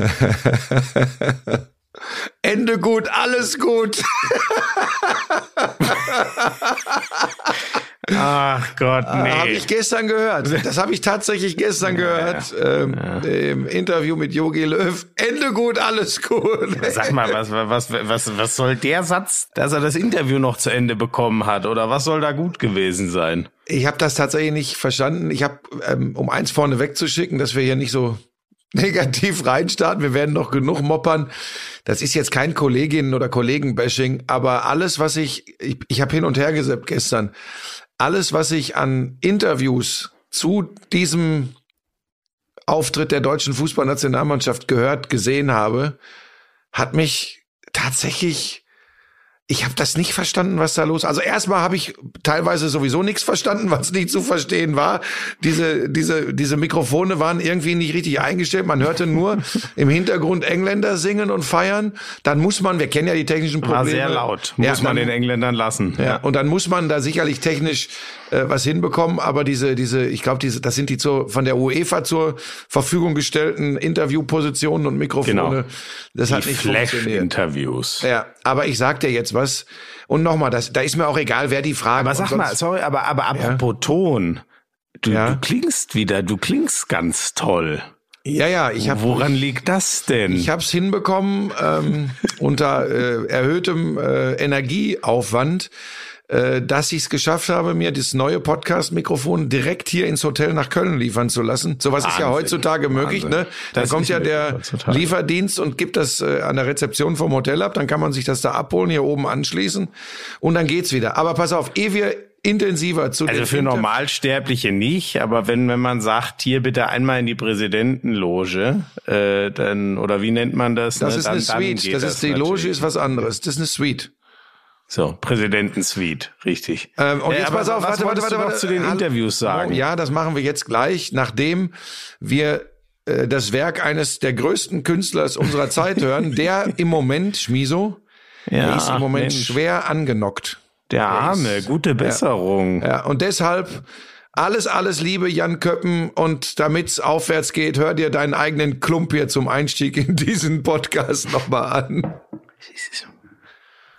Ende gut, alles gut. Ach Gott, Ah, nee. Habe ich gestern gehört. Das habe ich tatsächlich gestern gehört. Ähm, Im Interview mit Jogi Löw. Ende gut, alles gut. Sag mal, was, was, was, was soll der Satz, dass er das Interview noch zu Ende bekommen hat? Oder was soll da gut gewesen sein? Ich habe das tatsächlich nicht verstanden. Ich habe, ähm, um eins vorne wegzuschicken, dass wir hier nicht so negativ reinstarten. Wir werden noch genug moppern. Das ist jetzt kein Kolleginnen- oder Kollegen-Bashing, aber alles, was ich, ich, ich habe hin und her gesappt gestern, alles, was ich an Interviews zu diesem Auftritt der deutschen Fußballnationalmannschaft gehört, gesehen habe, hat mich tatsächlich ich habe das nicht verstanden, was da los. Also erstmal habe ich teilweise sowieso nichts verstanden, was nicht zu verstehen war. Diese diese diese Mikrofone waren irgendwie nicht richtig eingestellt. Man hörte nur im Hintergrund Engländer singen und feiern. Dann muss man, wir kennen ja die technischen Probleme. War sehr laut. Ja, Muss man dann- den Engländern lassen. ja, und dann muss man da sicherlich technisch äh, was hinbekommen, aber diese, diese, ich glaube, diese, das sind die zur, von der UEFA zur Verfügung gestellten Interviewpositionen und Mikrofone. Genau. Das hat Die nicht funktioniert. Flash-Interviews. Ja, aber ich sag dir jetzt was. Und nochmal, das, da ist mir auch egal, wer die Frage. Aber sag mal, sorry, aber, aber apropos Ton. Du, Ja. du klingst wieder, du klingst ganz toll. Ja, ja, ich habe Woran liegt das denn? Ich habe es hinbekommen ähm, unter äh, erhöhtem äh, Energieaufwand, dass ich es geschafft habe, mir das neue Podcast-Mikrofon direkt hier ins Hotel nach Köln liefern zu lassen. Sowas ist ja heutzutage möglich. Wahnsinn. Ne? Da Das kommt ja der heutzutage. Lieferdienst und gibt das äh, an der Rezeption vom Hotel ab. Dann kann man sich das da abholen, hier oben anschließen und dann geht's wieder. Aber pass auf, ehe wir intensiver zu also für Normalsterbliche nicht, aber wenn, wenn man sagt, hier bitte einmal in die Präsidentenloge, äh, dann, oder wie nennt man das? Das ne? ist dann, eine Suite. geht Das ist die. Loge ist was anderes. Das ist eine Suite. So, Präsidentensuite, richtig. Ähm, und Äh, jetzt pass auf, was warte, warte, warte, warte. zu den Hallo? Interviews sagen. Ja, das machen wir jetzt gleich, nachdem wir äh, das Werk eines der größten Künstlers unserer Zeit hören, der im Moment, Schmiso, der ist im Moment Mensch, schwer angenockt. der Arme, gute Besserung. Ja, und deshalb alles, alles Liebe, Jan Köppen. Und damit's aufwärts geht, hör dir deinen eigenen Klump hier zum Einstieg in diesen Podcast nochmal an.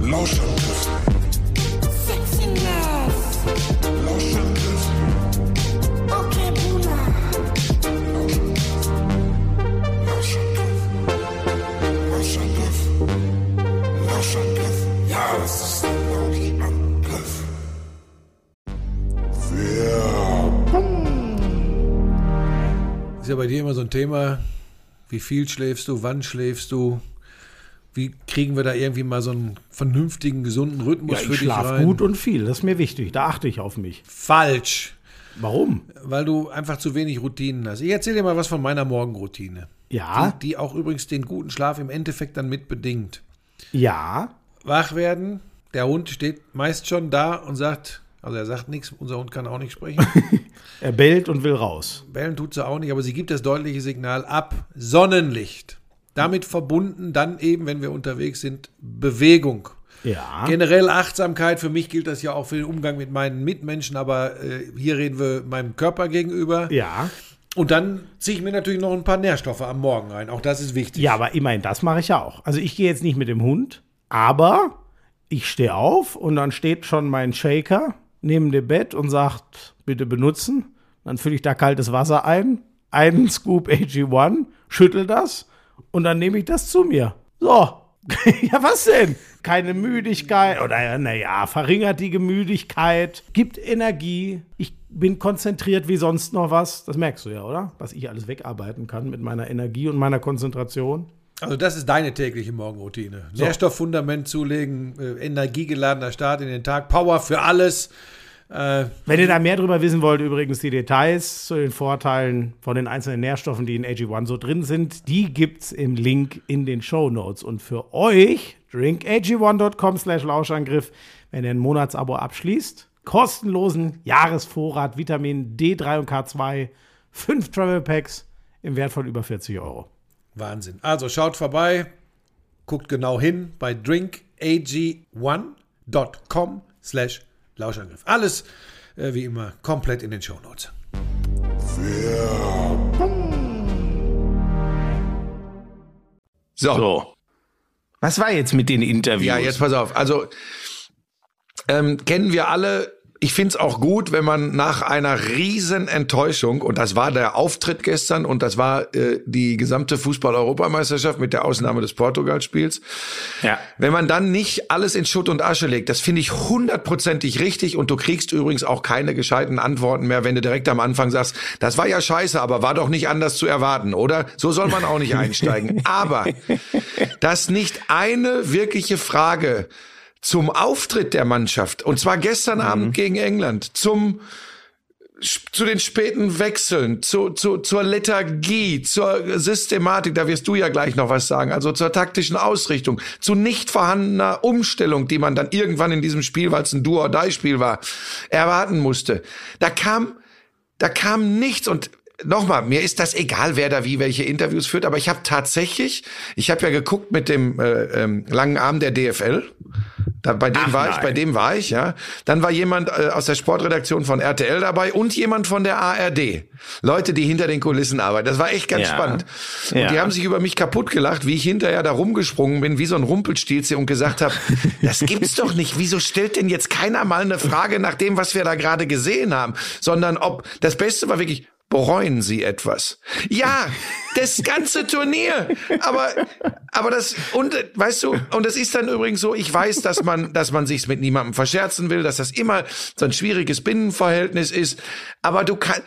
Lauschangriff, Lauschangriff. okay, Boomer, Lauschangriff. Lauschangriff. Lauschangriff. Ja, es ist ein Lauschangriff. Ist ja bei dir immer so ein Thema, wie viel schläfst du, wann schläfst du? Wie kriegen wir da irgendwie mal so einen vernünftigen, gesunden Rhythmus für ich dich schlafe rein? gut und viel, das ist mir wichtig. Da achte ich auf mich. Falsch, Warum? weil du einfach zu wenig Routinen hast. Ich erzähle dir mal was von meiner Morgenroutine. Ja, Die, die auch übrigens den guten Schlaf im Endeffekt dann mit bedingt. ja, Wach werden, der Hund steht meist schon da und sagt, also er sagt nichts, unser Hund kann auch nicht sprechen. er bellt und will raus. Bellen tut sie auch nicht, aber sie gibt das deutliche Signal ab. Sonnenlicht. Damit verbunden dann eben, wenn wir unterwegs sind, Bewegung. Ja, Generell Achtsamkeit, für mich gilt das ja auch für den Umgang mit meinen Mitmenschen, aber äh, hier reden wir meinem Körper gegenüber. ja. Und dann ziehe ich mir natürlich noch ein paar Nährstoffe am Morgen rein. Auch das ist wichtig. Ja, aber immerhin, das mache ich ja auch. Also ich gehe jetzt nicht mit dem Hund, aber ich stehe auf und dann steht schon mein Shaker neben dem Bett und sagt, bitte benutzen. Dann fülle ich da kaltes Wasser ein, einen Scoop AG1, schüttel das und dann nehme ich das zu mir. So. ja, was denn? Keine Müdigkeit oder naja, verringert die Müdigkeit, gibt Energie. Ich bin konzentriert wie sonst noch was. Das merkst du ja, oder? Was ich alles wegarbeiten kann mit meiner Energie und meiner Konzentration. Also das ist deine tägliche Morgenroutine. Nährstofffundament zulegen, äh, energiegeladener Start in den Tag, Power für alles. Äh, Wenn ihr da mehr drüber wissen wollt, übrigens die Details zu den Vorteilen von den einzelnen Nährstoffen, die in AG1 so drin sind, die gibt's im Link in den Show Notes. Und für euch, drinkag1.com slash Lauschangriff, wenn ihr ein Monatsabo abschließt, kostenlosen Jahresvorrat Vitamin D3 und K2, fünf Travel Packs im Wert von über 40 Euro. Wahnsinn. Also schaut vorbei, guckt genau hin bei drinkag1.com slash Lauschangriff. Alles äh, wie immer komplett in den Shownotes. So. So. Was war jetzt mit den Interviews? Ja, jetzt pass auf. Also ähm, kennen wir alle. Ich find's auch gut, wenn man nach einer riesen Enttäuschung, und das war der Auftritt gestern und das war äh, die gesamte Fußball-Europameisterschaft mit der Ausnahme des Portugal-Spiels, Ja. wenn man dann nicht alles in Schutt und Asche legt, das finde ich hundertprozentig richtig und du kriegst übrigens auch keine gescheiten Antworten mehr, wenn du direkt am Anfang sagst, das war ja scheiße, aber war doch nicht anders zu erwarten, oder? So soll man auch nicht einsteigen. Aber dass nicht eine wirkliche Frage zum Auftritt der Mannschaft, und zwar gestern Abend gegen England, zum zu den späten Wechseln, zu, zu, zur Lethargie, zur Systematik, da wirst du ja gleich noch was sagen, also zur taktischen Ausrichtung, zu nicht vorhandener Umstellung, die man dann irgendwann in diesem Spiel, weil es ein Do-or-Die-Spiel war, erwarten musste. Da kam, da kam nichts. Und Nochmal, mir ist das egal, wer da wie welche Interviews führt, aber ich habe tatsächlich, ich habe ja geguckt mit dem äh, ähm, langen Arm der DFL, da, bei dem Ach, war ich, nein. bei dem war ich, ja. Dann war jemand äh, aus der Sportredaktion von RTL dabei und jemand von der ARD. Leute, die hinter den Kulissen arbeiten. Das war echt ganz Ja. spannend. Und Ja. die haben sich über mich kaputt gelacht, wie ich hinterher da rumgesprungen bin, wie so ein Rumpelstilzchen und gesagt habe, das gibt's doch nicht. Wieso stellt denn jetzt keiner mal eine Frage nach dem, was wir da gerade gesehen haben? Sondern ob, das Beste war wirklich, bereuen Sie etwas? Ja, das ganze Turnier. Aber, aber das, und, weißt du, und es ist dann übrigens so, ich weiß, dass man, dass man sich's mit niemandem verscherzen will, dass das immer so ein schwieriges Binnenverhältnis ist. Aber du kannst,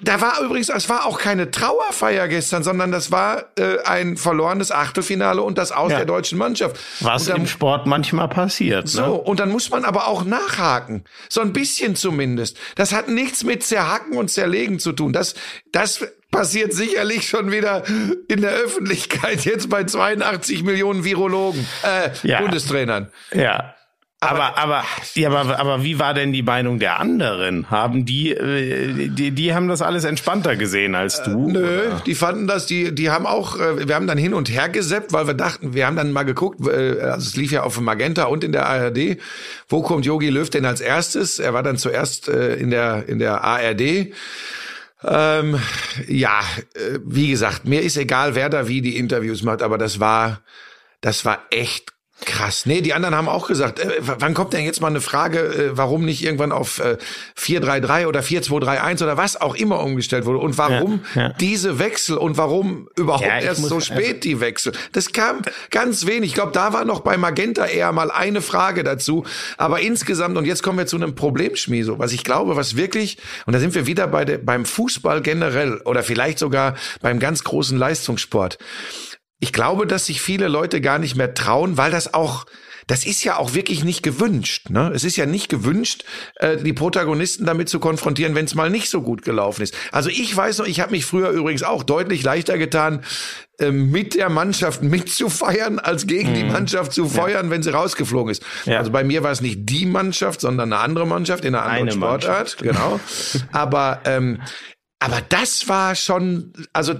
da war übrigens, es war auch keine Trauerfeier gestern, sondern das war äh, ein verlorenes Achtelfinale und das Aus Ja. der deutschen Mannschaft. Was dann, im Sport manchmal passiert. so, Ne? und dann muss man aber auch nachhaken. So ein bisschen zumindest. Das hat nichts mit Zerhacken und Zerlegen zu tun. Das, das passiert sicherlich schon wieder in der Öffentlichkeit jetzt bei 82 Millionen Virologen, äh, Ja. Bundestrainern. Ja. Aber, aber, ja, aber, aber wie war denn die Meinung der anderen? Haben die, äh, die, die haben das alles entspannter gesehen als du? Nö, die fanden das, die, die haben auch, äh, wir haben dann hin und her geseppt, weil wir dachten, wir haben dann mal geguckt, äh, also es lief ja auf Magenta und in der ARD, wo kommt Yogi Löw denn als erstes? Er war dann zuerst äh, in der, in der ARD. Ähm, ja, äh, wie gesagt, mir ist egal, wer da wie die Interviews macht, aber das war, das war echt krass. Nee, die anderen haben auch gesagt, äh, wann kommt denn jetzt mal eine Frage, äh, warum nicht irgendwann auf äh, 433 oder 4231 oder was auch immer umgestellt wurde und warum Ja, ja. diese Wechsel und warum überhaupt Ja, erst muss- so spät die Wechsel. Das kam ganz wenig. Ich glaube, da war noch bei Magenta eher mal eine Frage dazu. Aber insgesamt, und jetzt kommen wir zu einem Problem, Schmieso, was ich glaube, was wirklich, und da sind wir wieder bei der, beim Fußball generell oder vielleicht sogar beim ganz großen Leistungssport. Ich glaube, dass sich viele Leute gar nicht mehr trauen, weil das auch das ist ja auch wirklich nicht gewünscht. Ne? Es ist ja nicht gewünscht, äh, die Protagonisten damit zu konfrontieren, wenn es mal nicht so gut gelaufen ist. Also ich weiß noch, ich habe mich früher übrigens auch deutlich leichter getan, äh, mit der Mannschaft mitzufeiern, als gegen die Mannschaft zu feuern, wenn sie rausgeflogen ist. Mhm. Ja. Also bei mir war es nicht die Mannschaft, sondern eine andere Mannschaft in einer anderen Eine Sportart. Genau. aber ähm, aber das war schon, also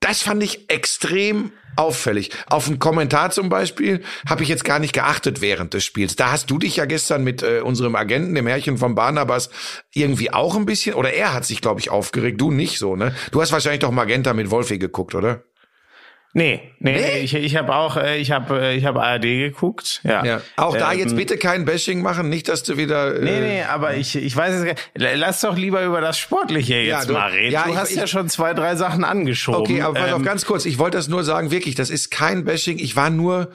das fand ich extrem auffällig. Auf einen Kommentar zum Beispiel habe ich jetzt gar nicht geachtet während des Spiels. Da hast du dich ja gestern mit äh, unserem Agenten, dem Herrchen von Barnabas, irgendwie auch ein bisschen, oder er hat sich, glaube ich, aufgeregt. Du nicht so, ne? Du hast wahrscheinlich doch Magenta mit Wolfi geguckt, oder? Nee, nee, Nee? ich, ich habe auch, äh, ich habe, äh, ich habe ARD geguckt. Ja. Ja. Auch da Ähm, jetzt bitte kein Bashing machen, nicht, dass du wieder. Äh, Nee, nee, aber ich, ich weiß es gar nicht. Lass doch lieber über das Sportliche jetzt Ja, du- mal reden. ja, du ich- hast ich- ja schon zwei, drei Sachen angeschoben. Okay, aber pass auf, Ähm, ganz kurz. Ich wollte das nur sagen, wirklich, das ist kein Bashing. Ich war nur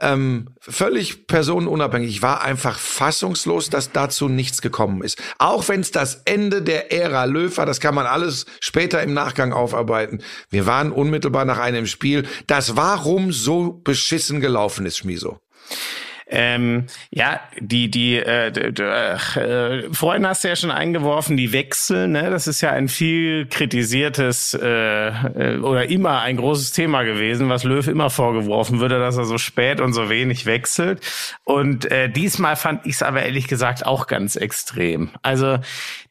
ähm, völlig personenunabhängig. War einfach fassungslos, dass dazu nichts gekommen ist. Auch wenn es das Ende der Ära Löw war, das kann man alles später im Nachgang aufarbeiten. Wir waren unmittelbar nach einem Spiel, das warum so beschissen gelaufen ist, Schmiso. Ähm, ja, die, die, äh, äh, vorhin hast du ja schon eingeworfen, die Wechsel, ne? Das ist ja ein viel kritisiertes äh, äh, oder immer ein großes Thema gewesen, was Löw immer vorgeworfen würde, dass er so spät und so wenig wechselt. Und äh, diesmal fand ich es aber ehrlich gesagt auch ganz extrem. Also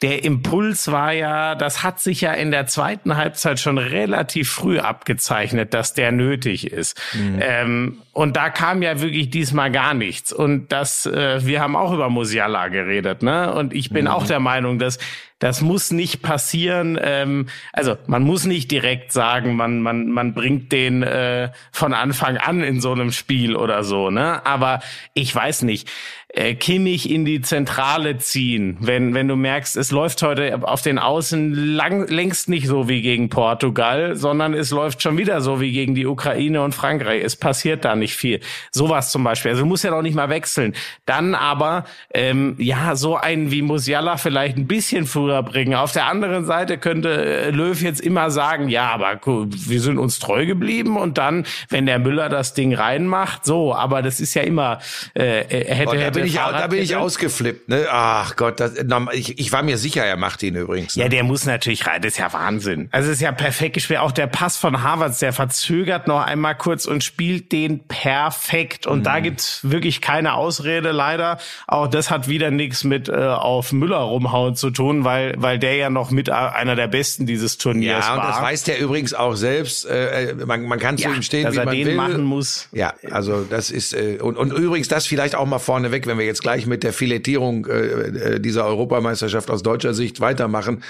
der Impuls war ja, das hat sich ja in der zweiten Halbzeit schon relativ früh abgezeichnet, dass der nötig ist. Ähm, und da kam ja wirklich diesmal gar nichts. Und das, äh, wir haben auch über Musiala geredet, ne? Und ich bin auch der Meinung, dass das muss nicht passieren. Ähm, also man muss nicht direkt sagen, man man man bringt den äh, von Anfang an in so einem Spiel oder so, ne? Aber ich weiß nicht. Äh, Kimmich in die Zentrale ziehen, wenn wenn du merkst, es läuft heute auf den Außen lang, längst nicht so wie gegen Portugal, sondern es läuft schon wieder so wie gegen die Ukraine und Frankreich. Es passiert da nicht viel. Sowas zum Beispiel. Also du musst ja noch nicht mal wechseln. Dann aber ähm, ja so einen wie Musiala vielleicht ein bisschen früher bringen. Auf der anderen Seite könnte äh, Löw jetzt immer sagen, ja, aber wir sind uns treu geblieben und dann, wenn der Müller das Ding reinmacht, so. Aber das ist ja immer äh, er hätte, Oh, da hätte bin ich, da bin ich ausgeflippt. Ne? Ach Gott, das, ich, ich war mir sicher, er macht ihn übrigens. Ne? Ja, der muss natürlich rein. Das ist ja Wahnsinn. Also es ist ja perfekt gespielt. Auch der Pass von Harvards, der verzögert noch einmal kurz und spielt den perfekt. Und Mhm. da gibt's wirklich keine Ausrede, leider. Auch das hat wieder nichts mit äh, auf Müller rumhauen zu tun, weil, weil der ja noch mit einer der Besten dieses Turniers Ja, und war. das weiß der übrigens auch selbst. Äh, äh, man, man kann zu Ja, ihm stehen, dass wie er man den will. machen muss. Ja, also das ist äh, und, und übrigens das vielleicht auch mal vorneweg, wenn wir jetzt gleich mit der Filettierung äh, äh, dieser Europameisterschaft aus deutscher Sicht weitermachen.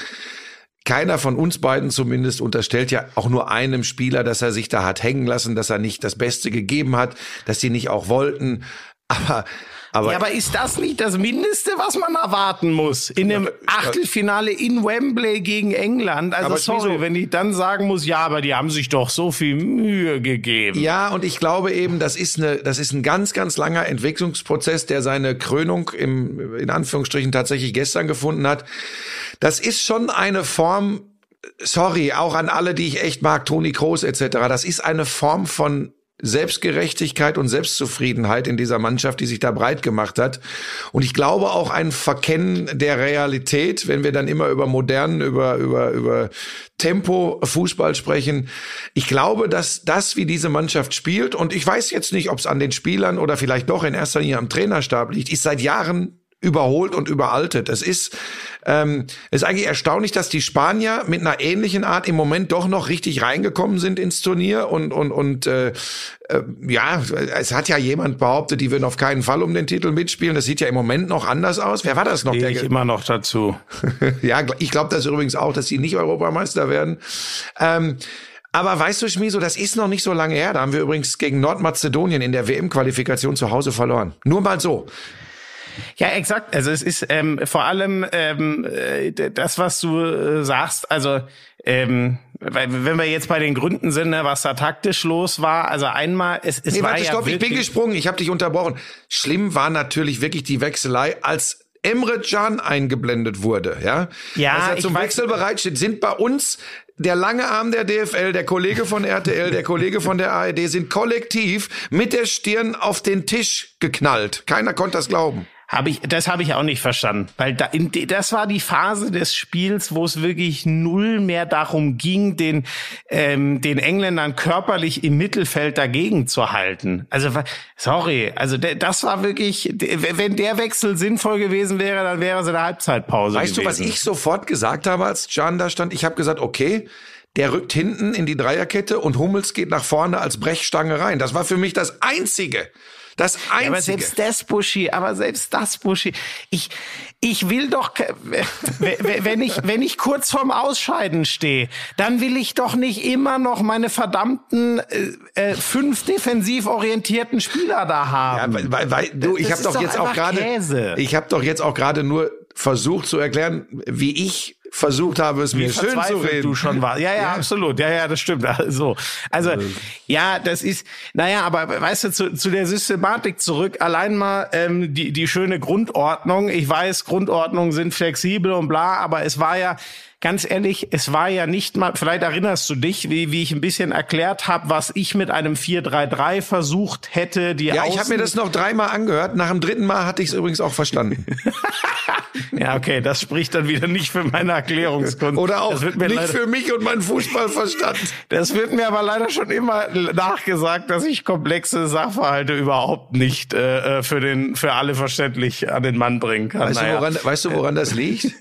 Keiner von uns beiden zumindest unterstellt ja auch nur einem Spieler, dass er sich da hat hängen lassen, dass er nicht das Beste gegeben hat, dass sie nicht auch wollten. Aber aber, ja, aber ist das nicht das Mindeste, was man erwarten muss? In einem Achtelfinale in Wembley gegen England. Also sorry, wieso? wenn ich dann sagen muss, ja, aber die haben sich doch so viel Mühe gegeben. Ja, und ich glaube eben, das ist eine, das ist ein ganz, ganz langer Entwicklungsprozess, der seine Krönung im, in Anführungsstrichen tatsächlich gestern gefunden hat. Das ist schon eine Form, sorry, auch an alle, die ich echt mag, Toni Kroos etc. Das ist eine Form von Selbstgerechtigkeit und Selbstzufriedenheit in dieser Mannschaft, die sich da breit gemacht hat. Und ich glaube auch ein Verkennen der Realität, wenn wir dann immer über modernen, über, über, über Tempo Fußball sprechen. Ich glaube, dass das, wie diese Mannschaft spielt, und ich weiß jetzt nicht, ob es an den Spielern oder vielleicht doch in erster Linie am Trainerstab liegt, ist seit Jahren überholt und überaltet. Es ist, ähm, es ist eigentlich erstaunlich, dass die Spanier mit einer ähnlichen Art im Moment doch noch richtig reingekommen sind ins Turnier und und und äh, äh, ja, es hat ja jemand behauptet, die würden auf keinen Fall um den Titel mitspielen. Das sieht ja im Moment noch anders aus. Wer war das noch? Gehe Der ich immer noch dazu. ja, ich glaube das übrigens auch, dass sie nicht Europameister werden. Ähm, aber weißt du, Schmiso, das ist noch nicht so lange her. Da haben wir übrigens gegen Nordmazedonien in der WM-Qualifikation zu Hause verloren. Nur mal so. Ja, exakt. Also es ist ähm, vor allem ähm, äh, das, was du äh, sagst. Also ähm, wenn wir jetzt bei den Gründen sind, ne, was da taktisch los war. Also einmal, es, es Nee, war warte, ja stopp, ich bin gesprungen. Ich habe dich unterbrochen. Schlimm war natürlich wirklich die Wechselei, als Emre Can eingeblendet wurde, ja? Ja, Dass er zum Wechsel bereitsteht, sind bei uns der lange Arm der DFL, der Kollege von RTL, der Kollege von der ARD sind kollektiv mit der Stirn auf den Tisch geknallt. Keiner konnte das glauben. Habe ich, das habe ich auch nicht verstanden, weil da, in, das war die Phase des Spiels, wo es wirklich null mehr darum ging, den ähm, den Engländern körperlich im Mittelfeld dagegen zu halten. Also sorry, also das war wirklich, wenn der Wechsel sinnvoll gewesen wäre, dann wäre es in der Halbzeitpause Weißt gewesen. du, was ich sofort gesagt habe, als Can da stand? Ich habe gesagt, okay, der rückt hinten in die Dreierkette und Hummels geht nach vorne als Brechstange rein. Das war für mich das Einzige. Das Einzige. Ja, aber selbst das Buschi, aber selbst das Buschi. Ich, ich will doch, wenn ich, wenn ich kurz vorm Ausscheiden stehe, dann will ich doch nicht immer noch meine verdammten äh, äh, fünf defensiv orientierten Spieler da haben. Ja, weil, weil, weil du, ich habe doch doch jetzt auch gerade, ich habe doch jetzt auch gerade nur versucht zu erklären, wie ich versucht habe, es mir Wie schön zu reden. du schon warst. Ja, ja, absolut. Ja, ja, das stimmt. Also, also ja, das ist, naja, aber weißt du, zu, zu der Systematik zurück, allein mal ähm, die, die schöne Grundordnung. Ich weiß, Grundordnungen sind flexibel und bla, aber es war ja ganz ehrlich, es war ja nicht mal, vielleicht erinnerst du dich, wie, wie ich ein bisschen erklärt habe, was ich mit einem 4-3-3 versucht hätte. Die Ja, ich Außen- habe mir das noch dreimal angehört. Nach dem dritten Mal hatte ich es übrigens auch verstanden. Ja, okay, das spricht dann wieder nicht für meine Erklärungskunst. Oder auch nicht leider, für mich und meinen Fußballverstand. Das wird mir aber leider schon immer nachgesagt, dass ich komplexe Sachverhalte überhaupt nicht äh, für den für alle verständlich an den Mann bringen kann. Weißt, Naja. du, woran, weißt du, woran das liegt?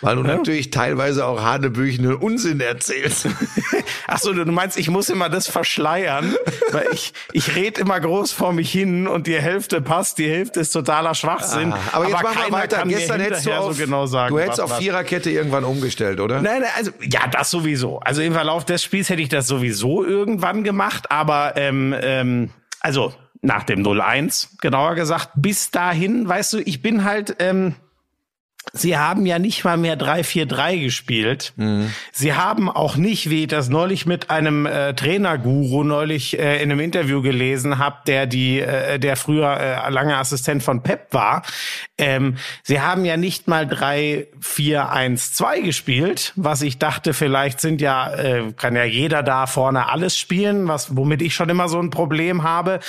Weil du natürlich teilweise auch hanebüchene Unsinn erzählst. Ach so, du meinst, ich muss immer das verschleiern, weil ich ich rede immer groß vor mich hin und die Hälfte passt, die Hälfte ist totaler Schwachsinn. Ah, aber jetzt machen wir keiner weiter. Gestern hättest du auf, so genau sagen, du hättest was auf. Viererkette irgendwann umgestellt, oder? Nein, nein, also ja, das sowieso. Also im Verlauf des Spiels hätte ich das sowieso irgendwann gemacht, aber ähm, ähm, also nach dem 0-1, genauer gesagt, bis dahin, weißt du, ich bin halt, ähm, Sie haben ja nicht mal mehr 3-4-3 gespielt. Sie haben auch nicht, wie ich das neulich mit einem äh, Trainerguru neulich äh, in einem Interview gelesen habe, der die, äh, der früher äh, lange Assistent von Pep war. Ähm, sie haben ja nicht mal 3-4-1-2 gespielt, was ich dachte, vielleicht sind ja, äh, kann ja jeder da vorne alles spielen, was, womit ich schon immer so ein Problem habe.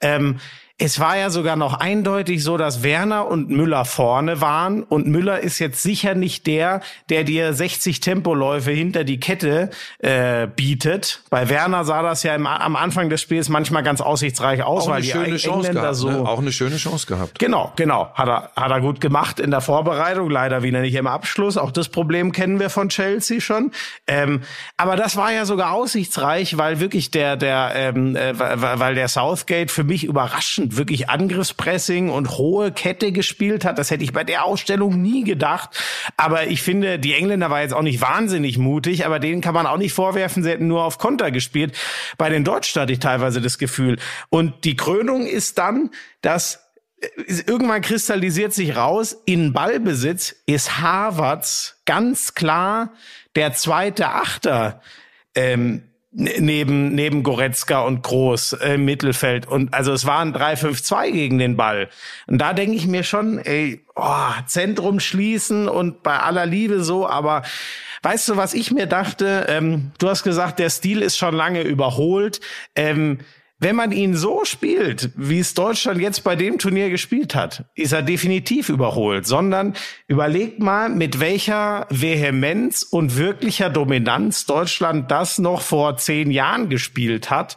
Ähm, es war ja sogar noch eindeutig so, dass Werner und Müller vorne waren und Müller ist jetzt sicher nicht der, der dir 60 Tempoläufe hinter die Kette äh, bietet. Bei Werner sah das ja im, am Anfang des Spiels manchmal ganz aussichtsreich aus, weil die schöne Chance Engländer gehabt. so ne? Auch eine schöne Chance gehabt. Genau, genau. Hat er, hat er gut gemacht in der Vorbereitung, leider wieder nicht im Abschluss. Auch das Problem kennen wir von Chelsea schon. Ähm, aber das war ja sogar aussichtsreich, weil wirklich der, der, ähm, äh, weil der Southgate für mich überraschend wirklich Angriffspressing und hohe Kette gespielt hat. Das hätte ich bei der Ausstellung nie gedacht. Aber ich finde, die Engländer war jetzt auch nicht wahnsinnig mutig, aber denen kann man auch nicht vorwerfen, sie hätten nur auf Konter gespielt. Bei den Deutschen hatte ich teilweise das Gefühl. Und die Krönung ist dann, dass irgendwann kristallisiert sich raus, in Ballbesitz ist Harvards ganz klar der zweite Achter ähm, neben neben Goretzka und Groß im Mittelfeld. Und also es waren 3-5-2 gegen den Ball. Und da denke ich mir schon ey oh, Zentrum schließen und bei aller Liebe so. Aber weißt du was ich mir dachte? Ähm, du hast gesagt der Stil ist schon lange überholt. Ähm, wenn man ihn so spielt, wie es Deutschland jetzt bei dem Turnier gespielt hat, ist er definitiv überholt, sondern überlegt mal, mit welcher Vehemenz und wirklicher Dominanz Deutschland das noch vor zehn Jahren gespielt hat.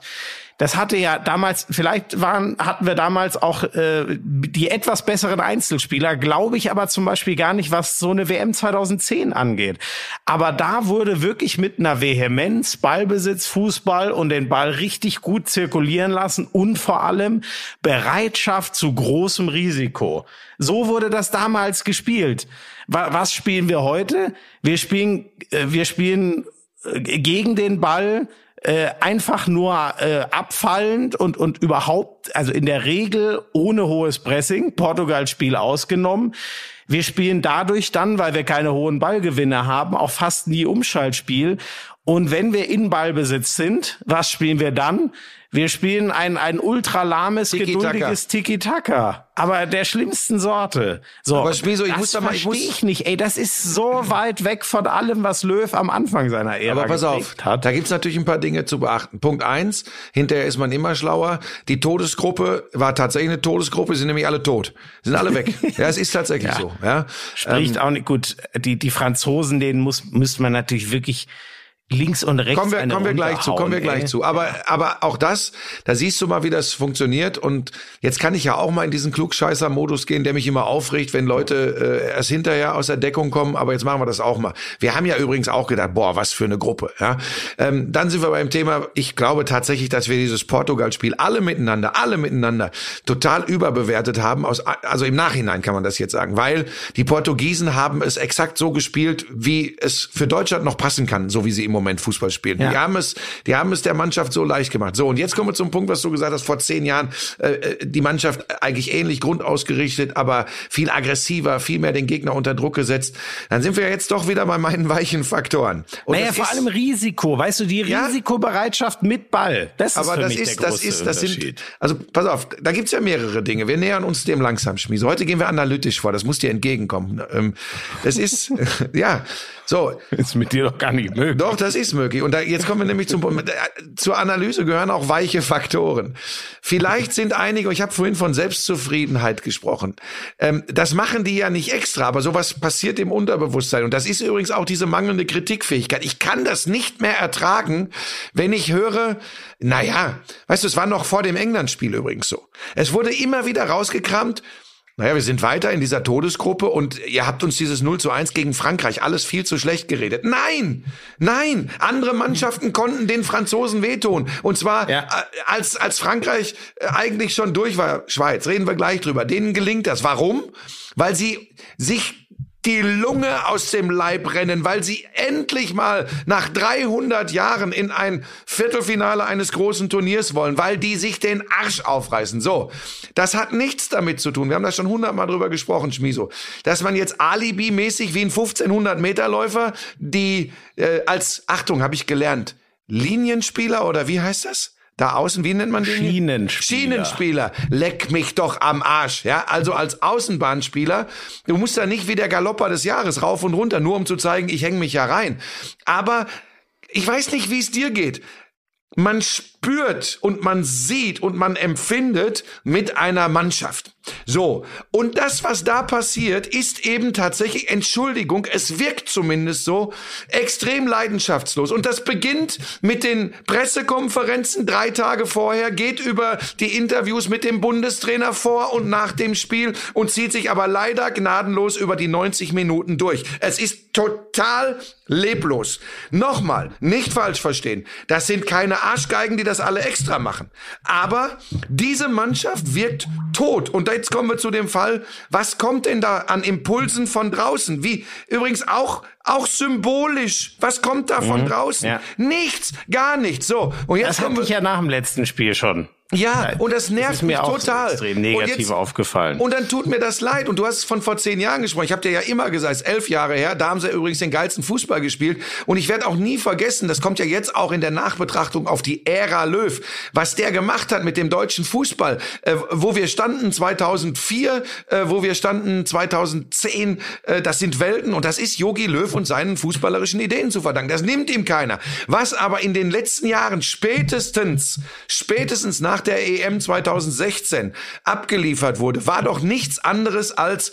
Das hatte ja damals, vielleicht waren, hatten wir damals auch äh, die etwas besseren Einzelspieler, glaube ich aber zum Beispiel gar nicht, was so eine WM 2010 angeht. Aber da wurde wirklich mit einer Vehemenz Ballbesitz, Fußball und den Ball richtig gut zirkulieren lassen und vor allem Bereitschaft zu großem Risiko. So wurde das damals gespielt. Wa- Was spielen wir heute? Wir spielen, äh, wir spielen äh, gegen den Ball äh, einfach nur äh, abfallend und und überhaupt, also in der Regel ohne hohes Pressing, Portugal Spiel ausgenommen. Wir spielen dadurch dann, weil wir keine hohen Ballgewinne haben, auch fast nie Umschaltspiel. Und wenn wir in Ballbesitz sind, was spielen wir dann? Wir spielen ein, ein ultralahmes, Tiki-Taka. geduldiges Tiki-Taka. Aber der schlimmsten Sorte. So, Aber Schmieso, ich das muss da mal- ich verstehe muss- ich nicht. Ey, das ist so weit weg von allem, was Löw am Anfang seiner Ära Aber pass auf, hat. da gibt's natürlich ein paar Dinge zu beachten. Punkt eins, hinterher ist man immer schlauer. Die Todesgruppe war tatsächlich eine Todesgruppe, sie sind nämlich alle tot. Sie sind alle weg. ja, es ist tatsächlich so. Ja. Spricht auch nicht gut. Die, die Franzosen, denen muss, müsste man natürlich wirklich links und rechts Kommen wir, kommen wir gleich zu, kommen wir gleich ey. zu. Aber, aber auch das, da siehst du mal, wie das funktioniert. Und jetzt kann ich ja auch mal in diesen Klugscheißer-Modus gehen, der mich immer aufregt, wenn Leute äh, erst hinterher aus der Deckung kommen. Aber jetzt machen wir das auch mal. Wir haben ja übrigens auch gedacht, boah, was für eine Gruppe. Ja? Ähm, dann sind wir beim Thema, ich glaube tatsächlich, dass wir dieses Portugal-Spiel alle miteinander, alle miteinander total überbewertet haben. Aus, also im Nachhinein kann man das jetzt sagen. Weil die Portugiesen haben es exakt so gespielt, wie es für Deutschland noch passen kann, so wie sie im Moment Fußball spielen. Ja. Die haben es, die haben es der Mannschaft so leicht gemacht. So, und jetzt kommen wir zum Punkt, was du gesagt hast, vor zehn Jahren, äh, äh, die Mannschaft eigentlich ähnlich grundausgerichtet, aber viel aggressiver, viel mehr den Gegner unter Druck gesetzt. Dann sind wir jetzt doch wieder bei meinen weichen Faktoren. Und naja, vor allem Risiko, weißt du, die Ja. Risikobereitschaft mit Ball. Das ist aber für das mich ist, der das ist, das sind, also pass auf, da gibt's ja mehrere Dinge. Wir nähern uns dem langsam, Schmies. Heute gehen wir analytisch vor, das muss dir entgegenkommen. Ähm, Das ist, ja, so, ist mit dir doch gar nicht möglich. doch, das ist möglich. Und da, jetzt kommen wir nämlich zum. Äh, Zur Analyse gehören auch weiche Faktoren. Vielleicht sind einige, ich habe vorhin von Selbstzufriedenheit gesprochen. Ähm, das machen die ja nicht extra, aber sowas passiert im Unterbewusstsein. Und das ist übrigens auch diese mangelnde Kritikfähigkeit. Ich kann das nicht mehr ertragen, wenn ich höre, naja, weißt du, es war noch vor dem England-Spiel übrigens so. Es wurde immer wieder rausgekramt, naja, wir sind weiter in dieser Todesgruppe und ihr habt uns dieses 0 zu 1 gegen Frankreich alles viel zu schlecht geredet. Nein, nein, andere Mannschaften konnten den Franzosen wehtun. Und zwar, Ja. äh, als, als Frankreich äh, eigentlich schon durch war, Schweiz, reden wir gleich drüber. Denen gelingt das. Warum? Weil sie sich die Lunge aus dem Leib rennen, weil sie endlich mal nach 300 Jahren in ein Viertelfinale eines großen Turniers wollen, weil die sich den Arsch aufreißen. So, das hat nichts damit zu tun. Wir haben da schon hundertmal drüber gesprochen, Schmiso, dass man jetzt Alibi-mäßig wie ein 1500 Meter Läufer, die äh, als Achtung habe ich gelernt, Linienspieler oder wie heißt das? Da außen, wie nennt man den? Schienenspieler. Schienenspieler. Leck mich doch am Arsch. Ja, also als Außenbahnspieler, du musst da nicht wie der Galopper des Jahres rauf und runter, nur um zu zeigen, ich hänge mich ja rein. Aber ich weiß nicht, wie es dir geht. Man spürt und man sieht und man empfindet mit einer Mannschaft. So. Und das, was da passiert, ist eben tatsächlich, Entschuldigung, es wirkt zumindest so, extrem leidenschaftslos. Und das beginnt mit den Pressekonferenzen drei Tage vorher, geht über die Interviews mit dem Bundestrainer vor und nach dem Spiel und zieht sich aber leider gnadenlos über die 90 Minuten durch. Es ist total leblos. Nochmal, nicht falsch verstehen. Das sind keine Arschgeigen, die das alle extra machen. Aber diese Mannschaft wirkt tot. Und jetzt kommen wir zu dem Fall, was kommt denn da an Impulsen von draußen? Wie übrigens auch auch symbolisch. Was kommt da von draußen? ja. Nichts, gar nichts. So, und jetzt Das hatte wir ich ja nach dem letzten Spiel schon. Ja, und das nervt ist mir mich auch total. extrem Und negativ jetzt- aufgefallen. Und dann tut mir das leid. Und du hast von vor zehn Jahren gesprochen. Ich habe dir ja immer gesagt, es ist elf Jahre her. Da haben sie übrigens den geilsten Fußball gespielt. Und ich werde auch nie vergessen, das kommt ja jetzt auch in der Nachbetrachtung auf die Ära Löw, was der gemacht hat mit dem deutschen Fußball. Äh, wo wir standen 2004, äh, wo wir standen 2010, äh, das sind Welten. Und das ist Jogi Löw und seinen fußballerischen Ideen zu verdanken. Das nimmt ihm keiner. Was aber in den letzten Jahren spätestens, spätestens nach der EM 2016 abgeliefert wurde, war doch nichts anderes als,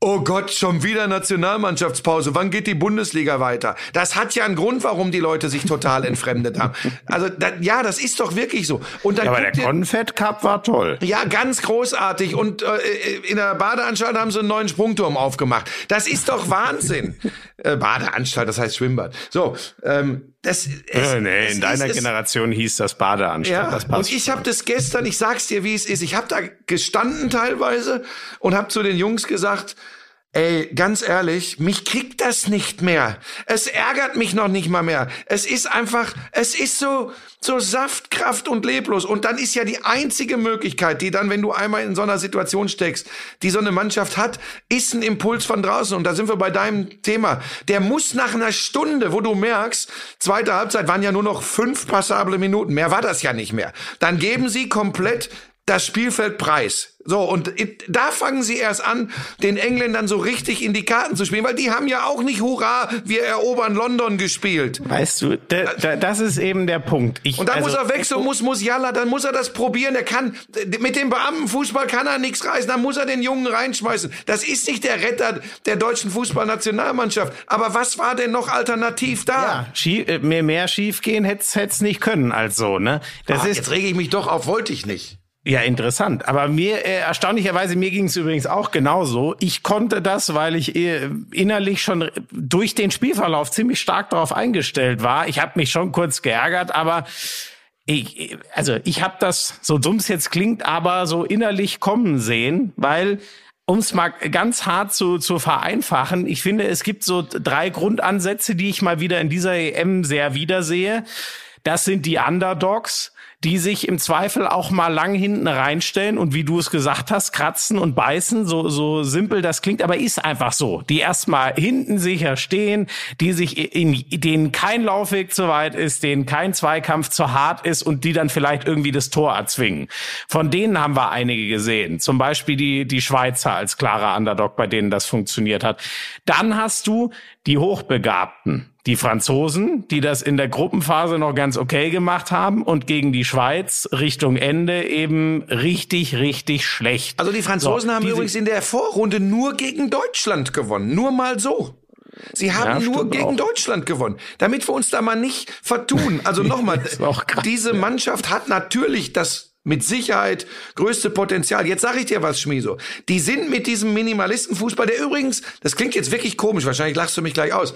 oh Gott, schon wieder Nationalmannschaftspause. Wann geht die Bundesliga weiter? Das hat ja einen Grund, warum die Leute sich total entfremdet haben. Also, da, ja, das ist doch wirklich so. Und dann Ja, aber der Confed Cup war toll. ja, ganz großartig. Und äh, in der Badeanstalt haben sie einen neuen Sprungturm aufgemacht. Das ist doch Wahnsinn. äh, Badeanstalt, das heißt Schwimmbad. So, ähm, das. Es, nee, es in deiner ist, es, Generation hieß das Badeanstalt. ja, das und passt. ich habe das gestern, ich sag's dir, wie es ist. Ich habe da gestanden teilweise und habe zu den Jungs gesagt, ey, ganz ehrlich, mich kriegt das nicht mehr. Es ärgert mich noch nicht mal mehr. Es ist einfach, es ist so so Saftkraft und leblos und dann ist ja die einzige Möglichkeit, die dann, wenn du einmal in so einer Situation steckst, die so eine Mannschaft hat, ist ein Impuls von draußen und da sind wir bei deinem Thema. Der muss nach einer Stunde, wo du merkst, zweite Halbzeit waren ja nur noch fünf passable Minuten, mehr war das ja nicht mehr. Dann geben sie komplett das Spielfeld preis. So, und da fangen sie erst an, den Engländern so richtig in die Karten zu spielen, weil die haben ja auch nicht Hurra, wir erobern London gespielt. Weißt du, da, da, das ist eben der Punkt. Ich, Und dann also, muss er weg, so muss Musiala, dann muss er das probieren. Er kann, mit dem Beamtenfußball kann er nichts reißen, dann muss er den Jungen reinschmeißen. Das ist nicht der Retter der deutschen Fußballnationalmannschaft. Aber was war denn noch alternativ da? Ja, schief, äh, mehr, mehr schief gehen hätte es nicht können als so, ne? Das Ah, ist jetzt rege ich mich doch auf, wollte ich nicht. Ja interessant. Aber mir, äh, erstaunlicherweise, mir ging es übrigens auch genauso. Ich konnte das, weil ich äh, innerlich schon durch den Spielverlauf ziemlich stark darauf eingestellt war. Ich habe mich schon kurz geärgert, aber ich, also ich habe das, so dumm es jetzt klingt, aber so innerlich kommen sehen, weil um es mal ganz hart zu, zu vereinfachen, ich finde, es gibt so drei Grundansätze, die ich mal wieder in dieser EM sehr wiedersehe. Das sind die Underdogs, die sich im Zweifel auch mal lang hinten reinstellen und wie du es gesagt hast, kratzen und beißen, so, so simpel das klingt, aber ist einfach so. Die erstmal hinten sicher stehen, die sich in, denen kein Laufweg zu weit ist, denen kein Zweikampf zu hart ist und die dann vielleicht irgendwie das Tor erzwingen. Von denen haben wir einige gesehen. Zum Beispiel die, die Schweizer als klarer Underdog, bei denen das funktioniert hat. Dann hast du die Hochbegabten die Franzosen, die das in der Gruppenphase noch ganz okay gemacht haben und gegen die Schweiz Richtung Ende eben richtig, richtig schlecht. Also die Franzosen So, haben die übrigens in der Vorrunde nur gegen Deutschland gewonnen. Nur mal so. Sie haben Ja, nur gegen auch. Deutschland gewonnen. Damit wir uns da mal nicht vertun. Also nochmal, diese Mannschaft hat natürlich das mit Sicherheit größte Potenzial. Jetzt sage ich dir was, Schmieso. Die sind mit diesem Minimalistenfußball, der übrigens, das klingt jetzt wirklich komisch, wahrscheinlich lachst du mich gleich aus,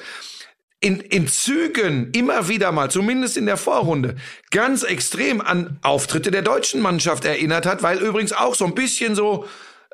in, in Zügen immer wieder mal, zumindest in der Vorrunde, ganz extrem an Auftritte der deutschen Mannschaft erinnert hat, weil übrigens auch so ein bisschen so,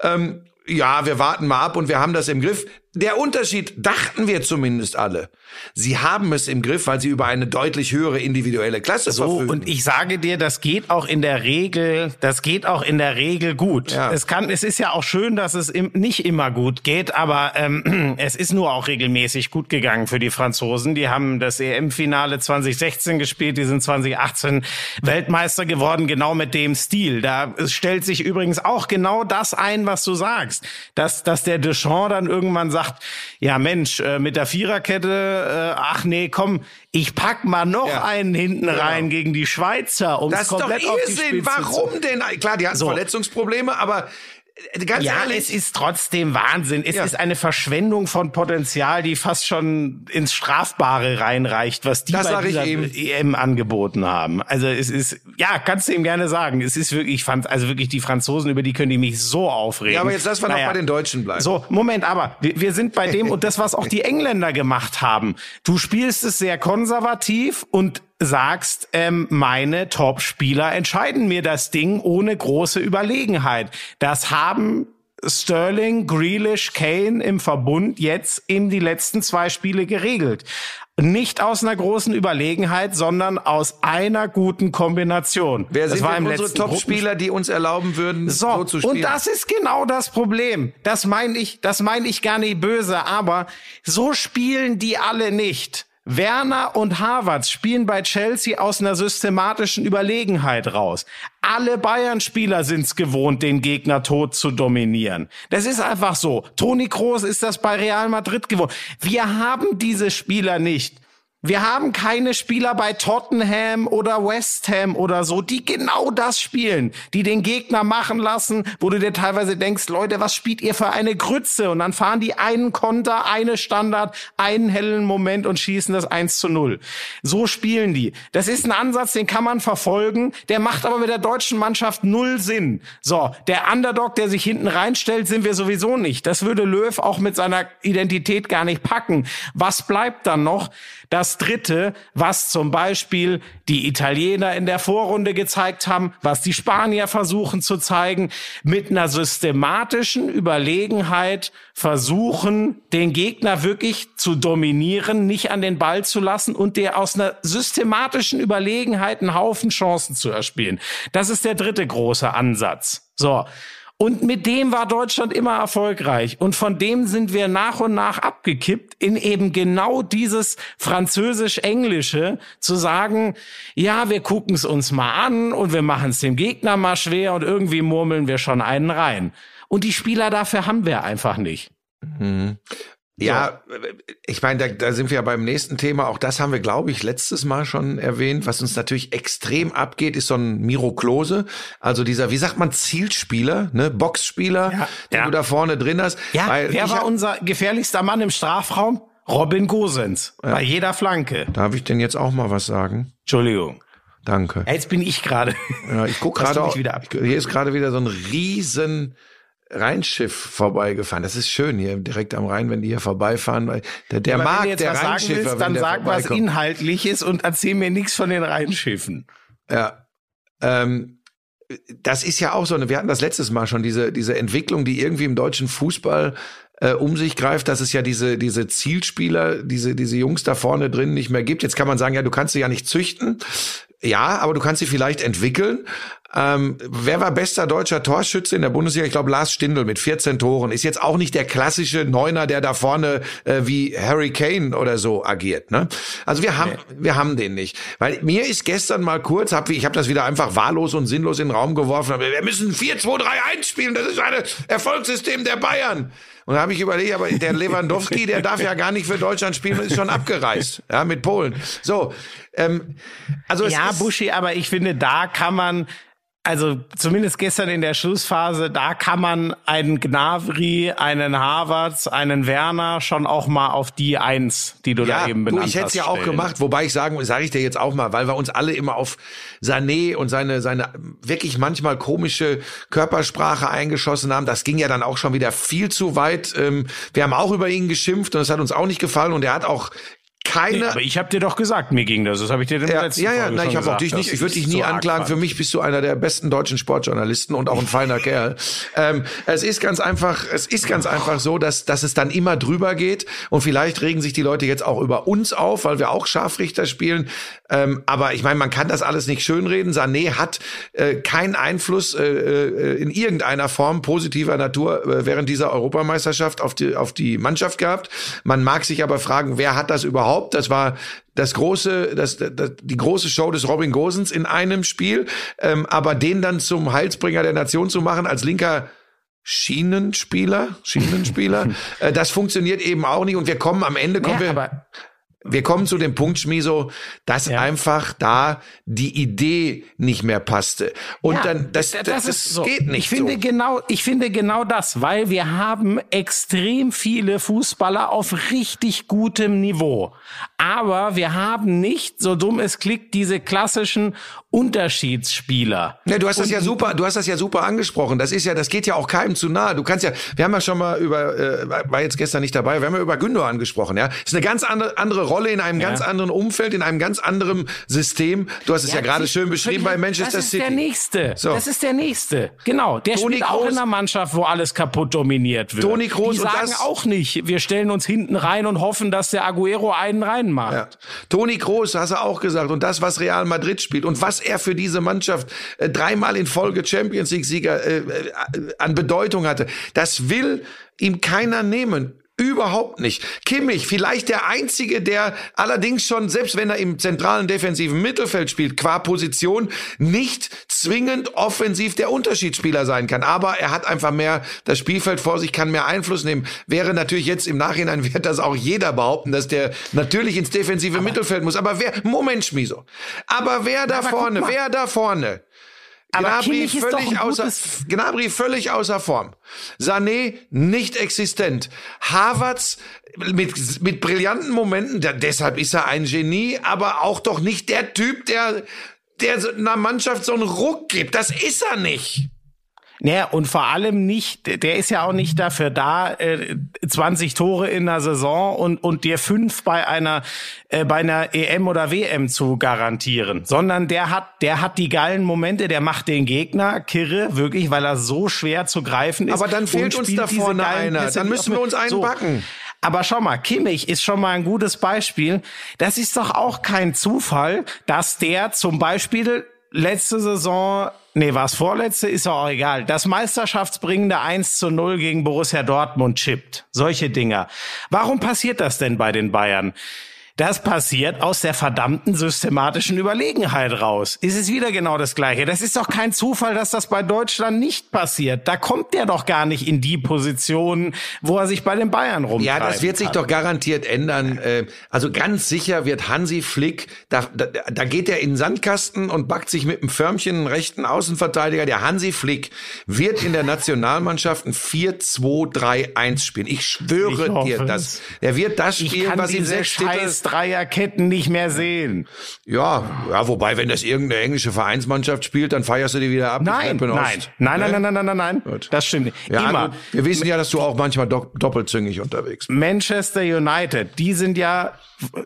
ähm, ja, wir warten mal ab und wir haben das im Griff. Der Unterschied, dachten wir zumindest alle. Sie haben es im Griff, weil sie über eine deutlich höhere individuelle Klasse So, verfügen. und ich sage dir, das geht auch in der Regel, das geht auch in der Regel gut. Ja. Es kann, es ist ja auch schön, dass es im, nicht immer gut geht, aber ähm, es ist nur auch regelmäßig gut gegangen für die Franzosen. Die haben das EM-Finale 2016 gespielt, die sind 2018 Weltmeister geworden, genau mit dem Stil. Da stellt sich übrigens auch genau das ein, was du sagst, dass, dass der Deschamps dann irgendwann sagt, ja Mensch, äh, mit der Viererkette, äh, ach nee, komm, ich pack mal noch Ja. einen hinten rein gegen die Schweizer, um das es ist doch komplett auf die Irrsinn. Spitze Warum denn? Klar, die hatten So. Verletzungsprobleme, aber ganz Ja, ehrlich. es ist trotzdem Wahnsinn. Es Ja. ist eine Verschwendung von Potenzial, die fast schon ins Strafbare reinreicht, was die Das bei dieser. EM angeboten haben. Also es ist, ja, kannst du ihm gerne sagen. Es ist wirklich, ich fand, also wirklich die Franzosen, über die können die mich so aufregen. ja, aber jetzt lass wir noch Naja. bei den Deutschen bleiben. So, Moment, aber wir, wir sind bei dem und das, was auch die Engländer gemacht haben. Du spielst es sehr konservativ und sagst, ähm, meine Top-Spieler entscheiden mir das Ding ohne große Überlegenheit. Das haben Sterling, Grealish, Kane im Verbund jetzt in die letzten zwei Spiele geregelt. Nicht aus einer großen Überlegenheit, sondern aus einer guten Kombination. Wer Das sind war denn unsere Top-Spieler, die uns erlauben würden, so, so, zu spielen? und das ist genau das Problem. Das meine ich, das meine ich gar nicht böse, aber so spielen die alle nicht. Werner und Harvards spielen bei Chelsea aus einer systematischen Überlegenheit raus. Alle Bayern-Spieler sind es gewohnt, den Gegner tot zu dominieren. Das ist einfach so. Toni Kroos ist das bei Real Madrid gewohnt. Wir haben diese Spieler nicht. Wir haben keine Spieler bei Tottenham oder West Ham oder so, die genau das spielen, die den Gegner machen lassen, wo du dir teilweise denkst, Leute, was spielt ihr für eine Grütze? Und dann fahren die einen Konter, eine Standard, einen hellen Moment und schießen das 1 zu 0. So spielen die. Das ist ein Ansatz, den kann man verfolgen, der macht aber mit der deutschen Mannschaft null Sinn. So, der Underdog, der sich hinten reinstellt, sind wir sowieso nicht. Das würde Löw auch mit seiner Identität gar nicht packen. Was bleibt dann noch? Das dritte, was zum Beispiel die Italiener in der Vorrunde gezeigt haben, was die Spanier versuchen zu zeigen, mit einer systematischen Überlegenheit versuchen, den Gegner wirklich zu dominieren, nicht an den Ball zu lassen und der aus einer systematischen Überlegenheit einen Haufen Chancen zu erspielen. Das ist der dritte große Ansatz. So. Und mit dem war Deutschland immer erfolgreich. Und von dem sind wir nach und nach abgekippt in eben genau dieses französisch-englische zu sagen, ja, wir gucken es uns mal an und wir machen es dem Gegner mal schwer und irgendwie murmeln wir schon einen rein. Und die Spieler dafür haben wir einfach nicht. Ja, ich meine, da, da sind wir ja beim nächsten Thema. Auch das haben wir, glaube ich, letztes Mal schon erwähnt. Was uns natürlich extrem abgeht, ist so ein Miro Klose. Also dieser, wie sagt man, Zielspieler, ne, Boxspieler, Ja, den ja. du da vorne drin hast. Ja, Weil wer war hab- unser gefährlichster Mann im Strafraum? Robin Gosens. Bei jeder Flanke. Darf ich denn jetzt auch mal was sagen? Entschuldigung. Danke. Ja, Jetzt bin ich gerade. Ja, ich guck gerade, hier ist gerade wieder so ein riesen Rheinschiff vorbeigefahren. Das ist schön hier direkt am Rhein, wenn die hier vorbeifahren. weil Der, der Aber mag wenn du jetzt der was sagen Rheinschiffer, willst, wenn dann der sag was. Inhaltliches und erzähl mir nichts von den Rheinschiffen. Ja. Ähm, das ist ja auch so eine, wir hatten das letztes Mal schon, diese, diese Entwicklung, die irgendwie im deutschen Fußball äh, um sich greift, dass es ja diese, diese Zielspieler, diese, diese Jungs da vorne drin nicht mehr gibt. Jetzt kann man sagen, ja, du kannst sie ja nicht züchten. Ja, aber du kannst sie vielleicht entwickeln. Ähm, wer war bester deutscher Torschütze in der Bundesliga? Ich glaube Lars Stindl mit 14 Toren. Ist jetzt auch nicht der klassische Neuner, der da vorne äh, wie Harry Kane oder so agiert. Ne? Also wir haben, wir haben den nicht. Weil mir ist gestern mal kurz, hab, ich habe das wieder einfach wahllos und sinnlos in den Raum geworfen. aber Wir müssen 4-2-3-1 spielen. Das ist ein Erfolgssystem der Bayern. Und da habe ich überlegt, aber der Lewandowski, der darf ja gar nicht für Deutschland spielen, ist schon abgereist, ja, mit Polen. So, ähm, also es Ja, Buschi, aber ich finde, da kann man, also zumindest gestern in der Schlussphase, da kann man einen Gnabry, einen Havertz, einen Werner schon auch mal auf die Eins, die du ja, da eben du, benannt ich hätte es ja auch stellen. gemacht, wobei ich sagen, sage ich dir jetzt auch mal, weil wir uns alle immer auf Sané und seine seine wirklich manchmal komische Körpersprache eingeschossen haben. Das ging ja dann auch schon wieder viel zu weit. Ähm, wir haben auch über ihn geschimpft und das hat uns auch nicht gefallen und er hat auch keine Nee, aber ich habe dir doch gesagt, mir ging das. Das habe ich dir der Ja, letzten ja, ja, Folge nein, ich habe auch dich nicht, ich würde dich nie so anklagen. Für mich bist du einer der besten deutschen Sportjournalisten und auch ein feiner Kerl. Ähm, es ist ganz einfach, es ist ganz einfach so, dass, dass es dann immer drüber geht und vielleicht regen sich die Leute jetzt auch über uns auf, weil wir auch Scharfrichter spielen. Ähm, aber ich meine, man kann das alles nicht schönreden. Sané hat äh, keinen Einfluss äh, äh, in irgendeiner Form positiver Natur äh, während dieser Europameisterschaft auf die, auf die Mannschaft gehabt. Man mag sich aber fragen, wer hat das überhaupt? Das war das große, das, das, die große Show des Robin Gosens in einem Spiel, ähm, aber den dann zum Heilsbringer der Nation zu machen als linker Schienenspieler, Schienenspieler, äh, das funktioniert eben auch nicht. Und wir kommen am Ende kommen Ja, wir wir kommen zu dem Punkt, Schmiso, dass Ja. einfach da die Idee nicht mehr passte. Und Ja, dann, das, das, das, ist so. geht nicht Ich finde so. genau, ich finde genau das, weil wir haben extrem viele Fußballer auf richtig gutem Niveau. Aber wir haben nicht, so dumm es klingt, diese klassischen Unterschiedsspieler. Ja, du hast das ja super, du hast das ja super angesprochen. Das ist ja, das geht ja auch keinem zu nahe. Du kannst ja, wir haben ja schon mal über, äh, war jetzt gestern nicht dabei, wir haben ja über Gündogan gesprochen, ja. Ist eine ganz andere, andere Rolle in einem Ja. ganz anderen Umfeld, in einem ganz anderen System. Du hast es ja, gerade schön beschrieben bei Manchester das ist City. der nächste. So. Das ist der nächste. Genau. Der Toni spielt auch Kroos- in einer Mannschaft, wo alles kaputt dominiert wird. Toni Kroos Die und sagen das- auch nicht, wir stellen uns hinten rein und hoffen, dass der Aguero einen reinmacht. Ja. Toni Kroos, hast du auch gesagt. Und das, was Real Madrid spielt und was er für diese Mannschaft äh, dreimal in Folge Champions League Sieger äh, äh, an Bedeutung hatte, das will ihm keiner nehmen. Überhaupt nicht. Kimmich, vielleicht der Einzige, der allerdings schon, selbst wenn er im zentralen defensiven Mittelfeld spielt, qua Position, nicht zwingend offensiv der Unterschiedsspieler sein kann. Aber er hat einfach mehr das Spielfeld vor sich, kann mehr Einfluss nehmen. Wäre natürlich jetzt im Nachhinein, wird das auch jeder behaupten, dass der natürlich ins defensive Mittelfeld muss. Aber wer, Moment, Schmiso. Aber wer da Aber vorne, wer da vorne? Gnabry völlig außer, Gnabry völlig außer Form. Sané nicht existent. Havertz mit, mit brillanten Momenten, da, deshalb ist er ein Genie, aber auch doch nicht der Typ, der, der einer Mannschaft so einen Ruck gibt. Das ist er nicht. Naja, und vor allem nicht, der ist ja auch nicht dafür da, äh, 20 Tore in der Saison und, und dir fünf bei einer, äh, bei einer EM oder WM zu garantieren, sondern der hat, der hat die geilen Momente, der macht den Gegner kirre, wirklich, weil er so schwer zu greifen ist. Aber dann fehlt uns da vorne einer. Pässe, Dann müssen wir uns einen backen. Aber schau mal, Kimmich ist schon mal ein gutes Beispiel. Das ist doch auch kein Zufall, dass der zum Beispiel letzte Saison, nee, war es vorletzte, ist auch egal, das meisterschaftsbringende 1 zu 0 gegen Borussia Dortmund chippt. Solche Dinger. Warum passiert das denn bei den Bayern? Das passiert aus der verdammten systematischen Überlegenheit raus. Ist es wieder genau das Gleiche. Das ist doch kein Zufall, dass das bei Deutschland nicht passiert. Da kommt der doch gar nicht in die Position, wo er sich bei den Bayern rumtreibt. Ja, das wird sich doch garantiert ändern. Äh, Also ganz sicher wird Hansi Flick, da, da, da geht er in den Sandkasten und backt sich mit einem Förmchen einen rechten Außenverteidiger. Der Hansi Flick wird in der Nationalmannschaft ein 4-2-3-1 spielen. Ich schwöre Ich dir das. Er wird das spielen, kann was ihm Titel... scheiß Dreierketten nicht mehr sehen. Ja, ja, wobei, wenn das irgendeine englische Vereinsmannschaft spielt, dann feierst du die wieder ab. Nein, nein, nein, nein, Ne? nein, nein, nein, nein, nein. Gut. Das stimmt nicht. Ja, Immer. gut. Wir wissen ja, dass du auch manchmal do doppelzüngig unterwegs bist. Manchester United, die sind ja,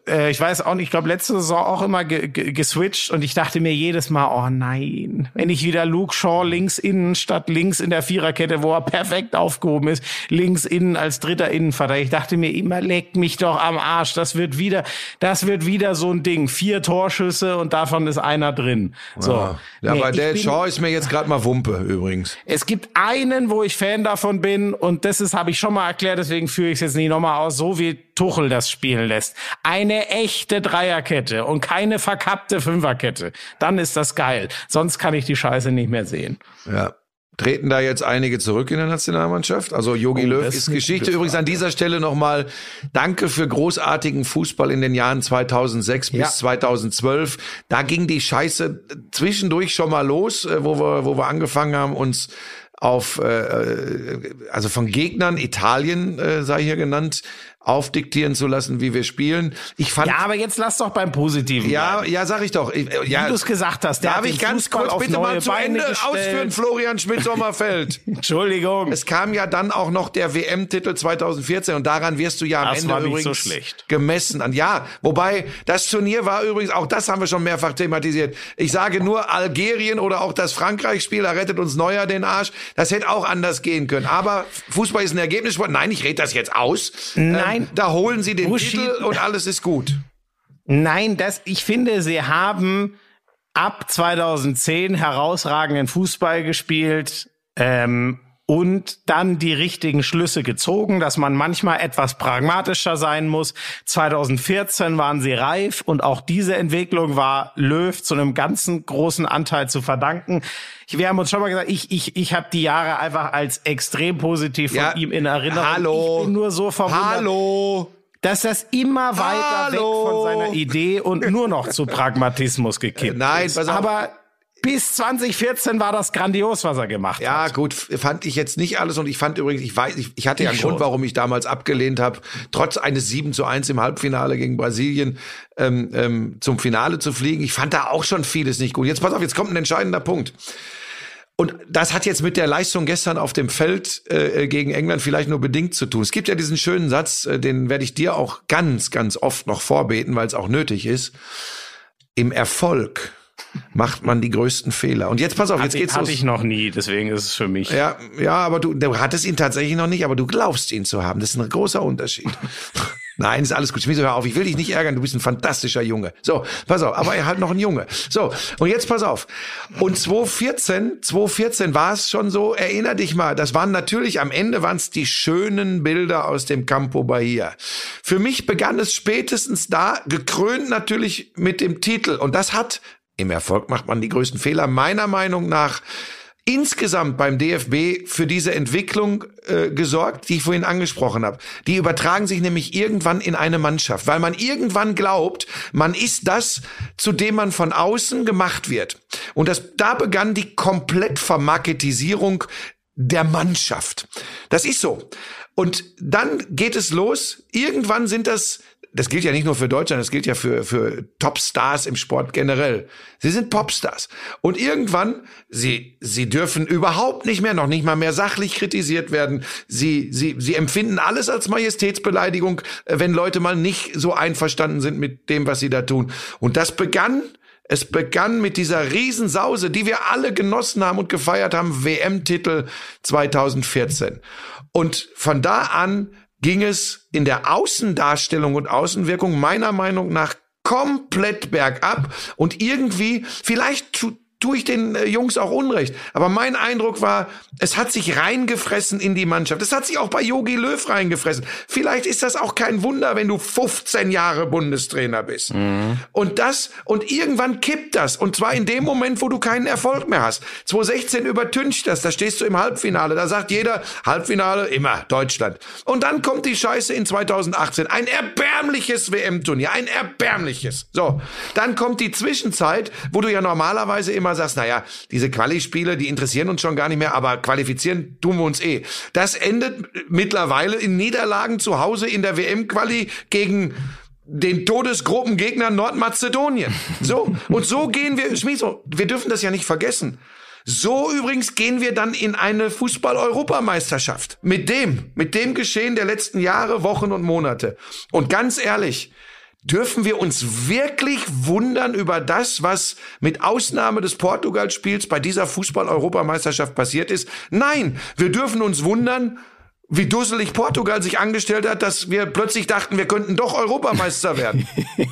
äh, ich weiß auch nicht, ich glaube letzte Saison auch immer ge ge geswitcht und ich dachte mir jedes Mal, oh nein, wenn ich wieder Luke Shaw links innen statt links in der Viererkette, wo er perfekt aufgehoben ist, links innen als dritter Innenverteidiger. Ich dachte mir immer, leck mich doch am Arsch, das wird wieder, das wird wieder so ein Ding. Vier Torschüsse und davon ist einer drin. So. Ja, Nee, aber ich der bin- Shaw ist mir jetzt gerade mal Wumpe übrigens. es gibt einen, wo ich Fan davon bin und das ist, habe ich schon mal erklärt, deswegen führe ich es jetzt nicht nochmal aus, so wie Tuchel das spielen lässt. Eine echte Dreierkette und keine verkappte Fünferkette. Dann ist das geil. Sonst kann ich die Scheiße nicht mehr sehen. Ja. Treten da jetzt einige zurück in der Nationalmannschaft? Also Jogi Oh, Löw ist Geschichte. Übrigens an dieser Stelle nochmal Danke für großartigen Fußball in den Jahren 2006 Ja. bis 2012. Da ging die Scheiße zwischendurch schon mal los, äh, wo wir, wo wir angefangen haben, uns auf, äh, also von Gegnern, Italien äh, sei hier genannt, aufdiktieren zu lassen, wie wir spielen. Ich fand, Ja, aber jetzt lass doch beim Positiven ja, bleiben. ja, sag ich doch. Ich, äh, ja, Wie du es gesagt hast, der Darf ich ganz Fußball kurz bitte mal zu Beine Ende gestellt. ausführen, Florian Schmidt-Sommerfeld? Entschuldigung. Es kam ja dann auch noch der WM-Titel 2014 und daran wirst du ja am Das Ende war nicht übrigens so schlecht. gemessen. An, ja, wobei das Turnier war übrigens, auch das haben wir schon mehrfach thematisiert. Ich sage nur Algerien oder auch das Frankreich-Spiel, da rettet uns Neuer den Arsch. Das hätte auch anders gehen können. Aber Fußball ist ein Ergebnissport. Nein, ich rede das jetzt aus. Nein. Ähm, da holen sie den Buschi- Titel und alles ist gut. Nein, das, ich finde, sie haben ab 2010 herausragenden Fußball gespielt ähm, und dann die richtigen Schlüsse gezogen, dass man manchmal etwas pragmatischer sein muss. 2014 waren sie reif und auch diese Entwicklung war Löw zu einem ganzen großen Anteil zu verdanken. Ich, wir haben uns schon mal gesagt, ich, ich, ich habe die Jahre einfach als extrem positiv von Ja, ihm in Erinnerung. hallo. Ich bin nur so verwundert Hallo. dass das immer weiter Hallo. weg von seiner Idee und nur noch zu Pragmatismus gekippt Nein, ist. auf. Aber bis 2014 war das grandios, was er gemacht Ja, hat. gut, fand ich jetzt nicht alles und ich fand übrigens, ich weiß, ich, ich hatte ja einen Grund, warum ich damals abgelehnt habe, trotz eines 7 zu 1 im Halbfinale gegen Brasilien ähm, ähm, zum Finale zu fliegen. Ich fand da auch schon vieles nicht gut. Jetzt pass auf, jetzt kommt ein entscheidender Punkt. Und das hat jetzt mit der Leistung gestern auf dem Feld äh, gegen England vielleicht nur bedingt zu tun. Es gibt ja diesen schönen Satz, äh, den werde ich dir auch ganz, ganz oft noch vorbeten, weil es auch nötig ist. Im Erfolg macht man die größten Fehler. Und jetzt pass auf, jetzt Hatte, geht's hatte los. ich noch nie, deswegen ist es für mich. Ja, ja, aber du, du hattest ihn tatsächlich noch nicht, aber du glaubst ihn zu haben. Das ist ein großer Unterschied. Nein, ist alles gut. Schmieso, hör auf. Ich will dich nicht ärgern. Du bist ein fantastischer Junge. So, pass auf. Aber er halt noch ein Junge. So, und jetzt pass auf. Und 2014, 2014 war es schon so, erinner dich mal, das waren natürlich, am Ende waren es die schönen Bilder aus dem Campo Bahia. Für mich begann es spätestens da, gekrönt natürlich mit dem Titel. Und das hat, im Erfolg macht man die größten Fehler, meiner Meinung nach, insgesamt beim DFB für diese Entwicklung äh, gesorgt, die ich vorhin angesprochen habe. Die übertragen sich nämlich irgendwann in eine Mannschaft, weil man irgendwann glaubt, man ist das, zu dem man von außen gemacht wird. Und das, da begann die Komplettvermarketisierung der Mannschaft. Das ist so. Und dann geht es los. Irgendwann sind das das gilt ja nicht nur für Deutschland, das gilt ja für, für Topstars im Sport generell. Sie sind Popstars. Und irgendwann, sie, sie dürfen überhaupt nicht mehr, noch nicht mal mehr sachlich kritisiert werden. Sie, sie, sie empfinden alles als Majestätsbeleidigung, äh, wenn Leute mal nicht so einverstanden sind mit dem, was sie da tun. Und das begann es begann mit dieser Riesensause, die wir alle genossen haben und gefeiert haben, WM-Titel 2014. Und von da an ging es in der Außendarstellung und Außenwirkung meiner Meinung nach komplett bergab und irgendwie, vielleicht tue ich den äh, Jungs auch Unrecht, aber mein Eindruck war, es hat sich reingefressen in die Mannschaft. Es hat sich auch bei Yogi Löw reingefressen. Vielleicht ist das auch kein Wunder, wenn du 15 Jahre Bundestrainer bist. Und das, und irgendwann kippt das. Und zwar in dem Moment, wo du keinen Erfolg mehr hast. 2016 übertüncht das, da stehst du im Halbfinale, da sagt jeder, Halbfinale, immer Deutschland. Und dann kommt die Scheiße in 2018. Ein erbärmliches WM-Turnier, ein erbärmliches. So, dann kommt die Zwischenzeit, wo du ja normalerweise immer sagst, naja, diese Quali-Spiele, die interessieren uns schon gar nicht mehr, aber qualifizieren tun wir uns eh. Das endet mittlerweile in Niederlagen zu Hause in der WM-Quali gegen den Todesgruppengegner Nordmazedonien. So, und so gehen wir, Schmieso, wir dürfen das ja nicht vergessen. So übrigens gehen wir dann in eine Fußball-Europameisterschaft. Mit dem, mit dem Geschehen der letzten Jahre, Wochen und Monate. Und ganz ehrlich, dürfen wir uns wirklich wundern über das, was mit Ausnahme des Portugal-Spiels bei dieser Fußball-Europameisterschaft passiert ist? Nein, wir dürfen uns wundern, wie dusselig Portugal sich angestellt hat, dass wir plötzlich dachten, wir könnten doch Europameister werden.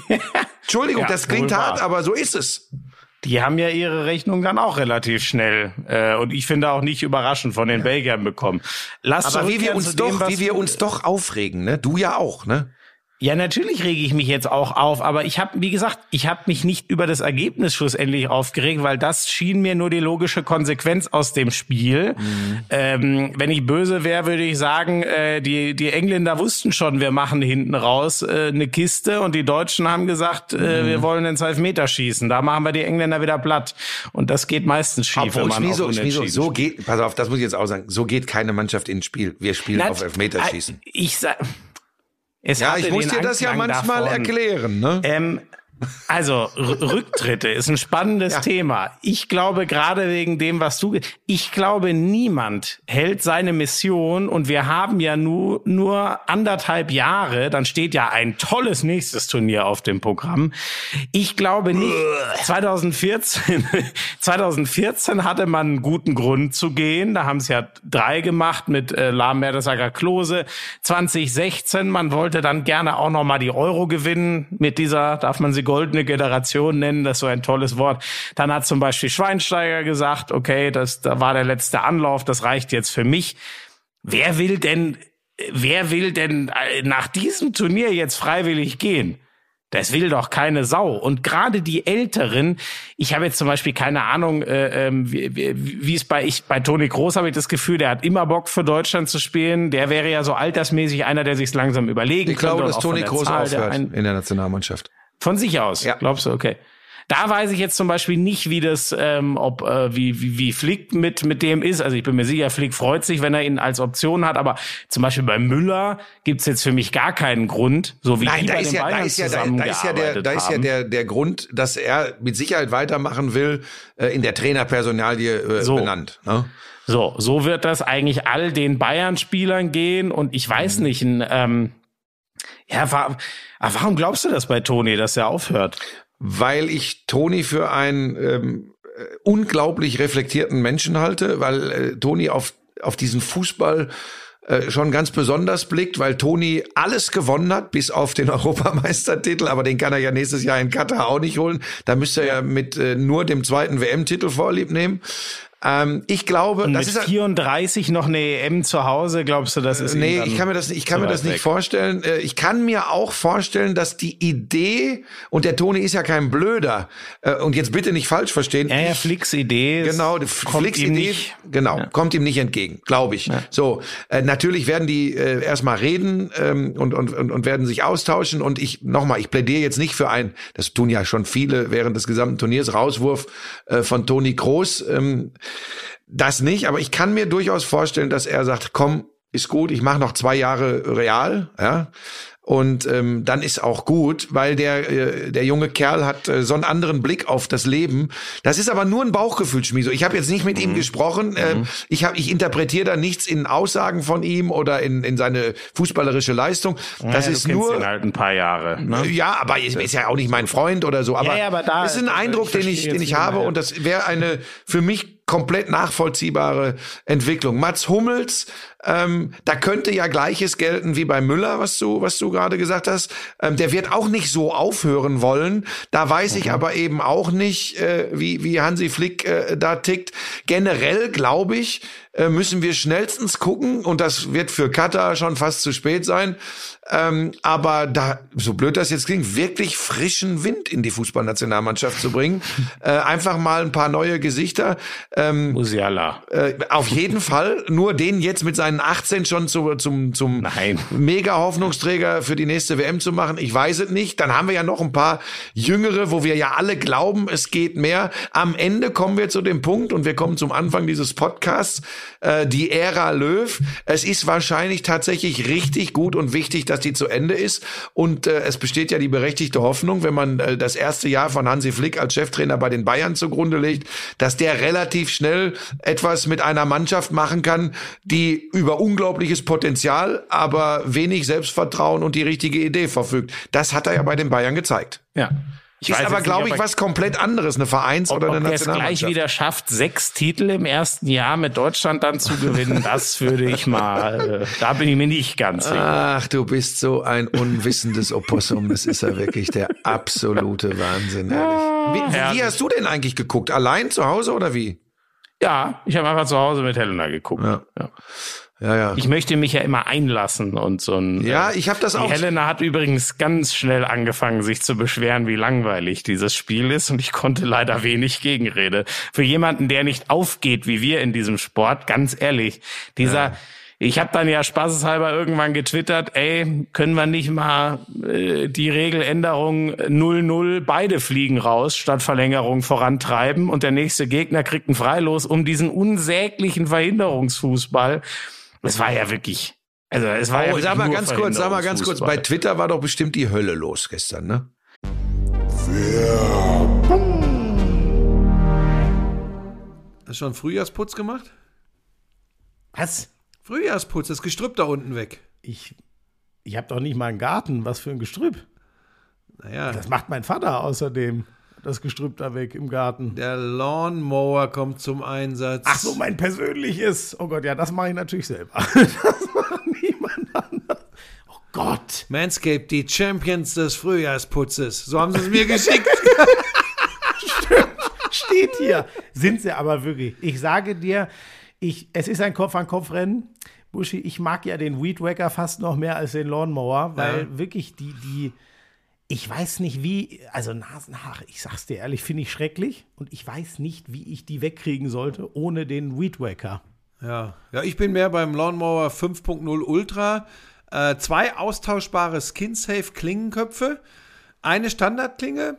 Entschuldigung, Ja, das klingt hart, aber so ist es. Die haben ja ihre Rechnung dann auch relativ schnell äh, und ich finde auch nicht überraschend von den Belgiern bekommen. Lass Aber wie wir uns dem, doch, wie wir uns doch aufregen, ne? Du ja auch, ne? Ja, natürlich rege ich mich jetzt auch auf, aber ich habe, wie gesagt, ich habe mich nicht über das Ergebnis schlussendlich aufgeregt, weil das schien mir nur die logische Konsequenz aus dem Spiel. Ähm, wenn ich böse wäre, würde ich sagen, äh, die, die Engländer wussten schon, wir machen hinten raus äh, eine Kiste und die Deutschen haben gesagt, äh, wir wollen ins Elfmeterschießen. Da machen wir die Engländer wieder platt. Und das geht meistens schief, wenn Obwohl, man Schmieso, auf Schmieso, Unentschieden so geht, pass auf, das muss ich jetzt auch sagen, so geht keine Mannschaft ins Spiel. Wir spielen Na, auf Elfmeterschießen. äh, Ich sag, es Ja, ich muss dir das ja manchmal davon. erklären, ne? Ähm, also Rücktritte ist ein spannendes Ja. Thema. Ich glaube gerade wegen dem, was du, ich glaube niemand hält seine Mission und wir haben ja nur nur anderthalb Jahre. Dann steht ja ein tolles nächstes Turnier auf dem Programm. Ich glaube nicht. 2014, 2014 hatte man einen guten Grund zu gehen. Da haben es ja drei gemacht mit äh, Lahm Mertesacker Klose. 2016, man wollte dann gerne auch noch mal die Euro gewinnen mit dieser, darf man sie goldene Generation nennen, das ist so ein tolles Wort. Dann hat zum Beispiel Schweinsteiger gesagt, okay, das da war der letzte Anlauf, das reicht jetzt für mich. Wer will denn, wer will denn äh, nach diesem Turnier jetzt freiwillig gehen? Das will doch keine Sau. Und gerade die Älteren, ich habe jetzt zum Beispiel keine Ahnung, äh, ähm, wie, wie, es bei ich bei Toni Groß habe ich das Gefühl, der hat immer Bock für Deutschland zu spielen. Der wäre ja so altersmäßig einer, der sich langsam überlegen Ich glaube, dass Toni der Kroos Zahl der aufhört ein- in der Nationalmannschaft. Von sich aus. Ja. Glaubst du, okay. Da weiß ich jetzt zum Beispiel nicht, wie das, ähm, ob äh, wie, wie, wie Flick mit mit dem ist. Also ich bin mir sicher, Flick freut sich, wenn er ihn als Option hat. Aber zum Beispiel bei Müller gibt's jetzt für mich gar keinen Grund, so wie Nein, die da bei ist ja, da Bayern ist ja, da, da ist ja der, da ist ja der, der Grund, dass er mit Sicherheit weitermachen will, äh, in der Trainerpersonalie äh, So. benannt. Ne? So, so wird das eigentlich all den Bayern-Spielern gehen. Und ich Mhm. weiß nicht, ein, ähm, ja, wa aber warum glaubst du das bei Toni, dass er aufhört? Weil ich Toni für einen ähm, äh, unglaublich reflektierten Menschen halte, weil äh, Toni auf, auf diesen Fußball äh, schon ganz besonders blickt, weil Toni alles gewonnen hat, bis auf den Europameistertitel, aber den kann er ja nächstes Jahr in Katar auch nicht holen. Da müsste er ja mit äh, nur dem zweiten WM-Titel vorlieb nehmen. Ähm, ich glaube, Und das mit ist 34 noch eine EM zu Hause, glaubst du, das ist Nee, ich kann mir das, ich kann mir das nicht weg? vorstellen. Äh, Ich kann mir auch vorstellen, dass die Idee, und der Toni ist ja kein Blöder, äh, und jetzt bitte nicht falsch verstehen. Ja, ja, Flicks Idee ist- Genau, Flicks ihm Idee, nicht. genau, Ja. kommt ihm nicht entgegen, glaube ich. So, äh, natürlich werden die äh, erstmal reden ähm, und, und, und, und werden sich austauschen. Und ich, nochmal, ich plädiere jetzt nicht für ein, das tun ja schon viele während des gesamten Turniers, Rauswurf äh, von Toni Kroos. Ähm, das nicht, aber ich kann mir durchaus vorstellen, dass er sagt, komm, ist gut, ich mache noch zwei Jahre real, ja. Und ähm, dann ist auch gut, weil der äh, der junge Kerl hat äh, so einen anderen Blick auf das Leben. Das ist aber nur ein Bauchgefühl, Schmieso. Ich habe jetzt nicht mit ihm gesprochen. Ähm, ich habe ich interpretiere da nichts in Aussagen von ihm oder in in seine fußballerische Leistung. Das ja, ist nur ihn halt ein paar Jahre. Ne? ja, aber ist, ist ja auch nicht mein Freund oder so. Aber, Ja, ja, aber da- es ist ein ich Eindruck, den ich, den ich habe und das wäre eine für mich komplett nachvollziehbare Entwicklung. Mats Hummels, ähm, da könnte ja Gleiches gelten wie bei Müller, was du, was du gerade gesagt hast. Ähm, der wird auch nicht so aufhören wollen. Da weiß Mhm. ich aber eben auch nicht, äh, wie, wie Hansi Flick äh, da tickt. Generell glaube ich, äh, müssen wir schnellstens gucken und das wird für Katar schon fast zu spät sein. Ähm, aber da, so blöd das jetzt klingt, wirklich frischen Wind in die Fußballnationalmannschaft zu bringen. äh, einfach mal ein paar neue Gesichter. Ähm, Musiala. äh, auf jeden Fall. Nur den jetzt mit seinen einen 18 schon zu, zum, zum Nein. mega Hoffnungsträger für die nächste WM zu machen? Ich weiß es nicht. Dann haben wir ja noch ein paar Jüngere, wo wir ja alle glauben, es geht mehr. Am Ende kommen wir zu dem Punkt und wir kommen zum Anfang dieses Podcasts, äh, die Ära Löw. Es ist wahrscheinlich tatsächlich richtig gut und wichtig, dass die zu Ende ist. Und äh, es besteht ja die berechtigte Hoffnung, wenn man äh, das erste Jahr von Hansi Flick als Cheftrainer bei den Bayern zugrunde legt, dass der relativ schnell etwas mit einer Mannschaft machen kann, die über unglaubliches Potenzial, aber wenig Selbstvertrauen und die richtige Idee verfügt. Das hat er ja bei den Bayern gezeigt. Ja. Ich ist aber, glaube ich, was komplett anderes, eine Vereins- Ob, oder eine ob er es gleich Nationalmannschaft. wieder schafft, sechs Titel im ersten Jahr mit Deutschland dann zu gewinnen, das würde ich mal, äh, da bin ich mir nicht ganz sicher. Ach, du bist so ein unwissendes Opossum. Das ist ja wirklich der absolute Wahnsinn, ehrlich. Wie, wie herrlich. hast du denn eigentlich geguckt? Allein zu Hause oder wie? Ja, ich habe einfach zu Hause mit Helena geguckt. Ja. Ja. Ja, ja. Ich möchte mich ja immer einlassen und so ein. Ja, äh, ich habe das auch. Helena hat übrigens ganz schnell angefangen, sich zu beschweren, wie langweilig dieses Spiel ist und ich konnte leider wenig Gegenrede. Für jemanden, der nicht aufgeht wie wir in diesem Sport, ganz ehrlich, dieser, ich habe dann ja spaßeshalber irgendwann getwittert, ey, können wir nicht mal äh, die Regeländerung 0-0, beide fliegen raus, statt Verlängerung vorantreiben und der nächste Gegner kriegt einen Freilos um diesen unsäglichen Verhinderungsfußball. Es war ja wirklich, also es war ja Oh, wirklich sag mal ganz kurz, sag mal ganz kurz. Bei. Twitter war doch bestimmt die Hölle los gestern, ne? Hast du schon Frühjahrsputz gemacht? Was? Frühjahrsputz, das Gestrüpp da unten weg. Ich, ich habe doch nicht mal einen Garten. Was für ein Gestrüpp. Naja, Das macht mein Vater außerdem. Das Gestrüpp da weg im Garten. der Lawnmower kommt zum Einsatz. Ach so, mein persönliches. Oh Gott, ja, das mache ich natürlich selber. Das macht niemand anders. Oh Gott. Manscaped, die Champions des Frühjahrsputzes. So haben sie es mir geschickt. Steht hier. Sind sie aber wirklich. Ich sage dir, ich, es ist ein Kopf-an-Kopf-Rennen. Buschi, ich mag ja den Weed Wacker fast noch mehr als den Lawnmower, weil wirklich die, die, ich weiß nicht wie, also Nasenhaare, ich sag's dir ehrlich, finde ich schrecklich und ich weiß nicht, wie ich die wegkriegen sollte ohne den Weed Wacker. Ja. ja, ich bin mehr beim Lawnmower 5.0 Ultra. Äh, zwei austauschbare Skin-Safe Klingenköpfe, eine Standardklinge,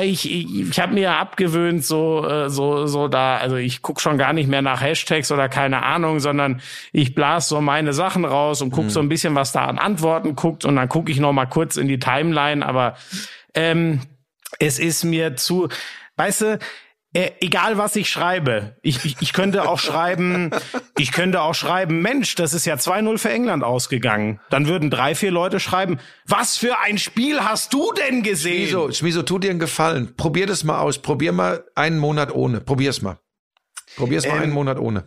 Ich, ich, ich habe mir abgewöhnt, so, äh, so, so da, also ich guck schon gar nicht mehr nach Hashtags oder keine Ahnung, sondern ich blas so meine Sachen raus und guck so ein bisschen, was da an Antworten guckt und dann gucke ich noch mal kurz in die Timeline, aber ähm, es ist mir zu, weißt du, äh, egal was ich schreibe, ich, ich, ich könnte auch schreiben, ich könnte auch schreiben, Mensch, das ist ja 2-0 für England ausgegangen. Dann würden drei, vier Leute schreiben, was für ein Spiel hast du denn gesehen? Schmiso, Schmiso, tu dir einen Gefallen. Probier das mal aus. Probier mal einen Monat ohne. Probier's mal. Probier's mal Ähm, einen Monat ohne.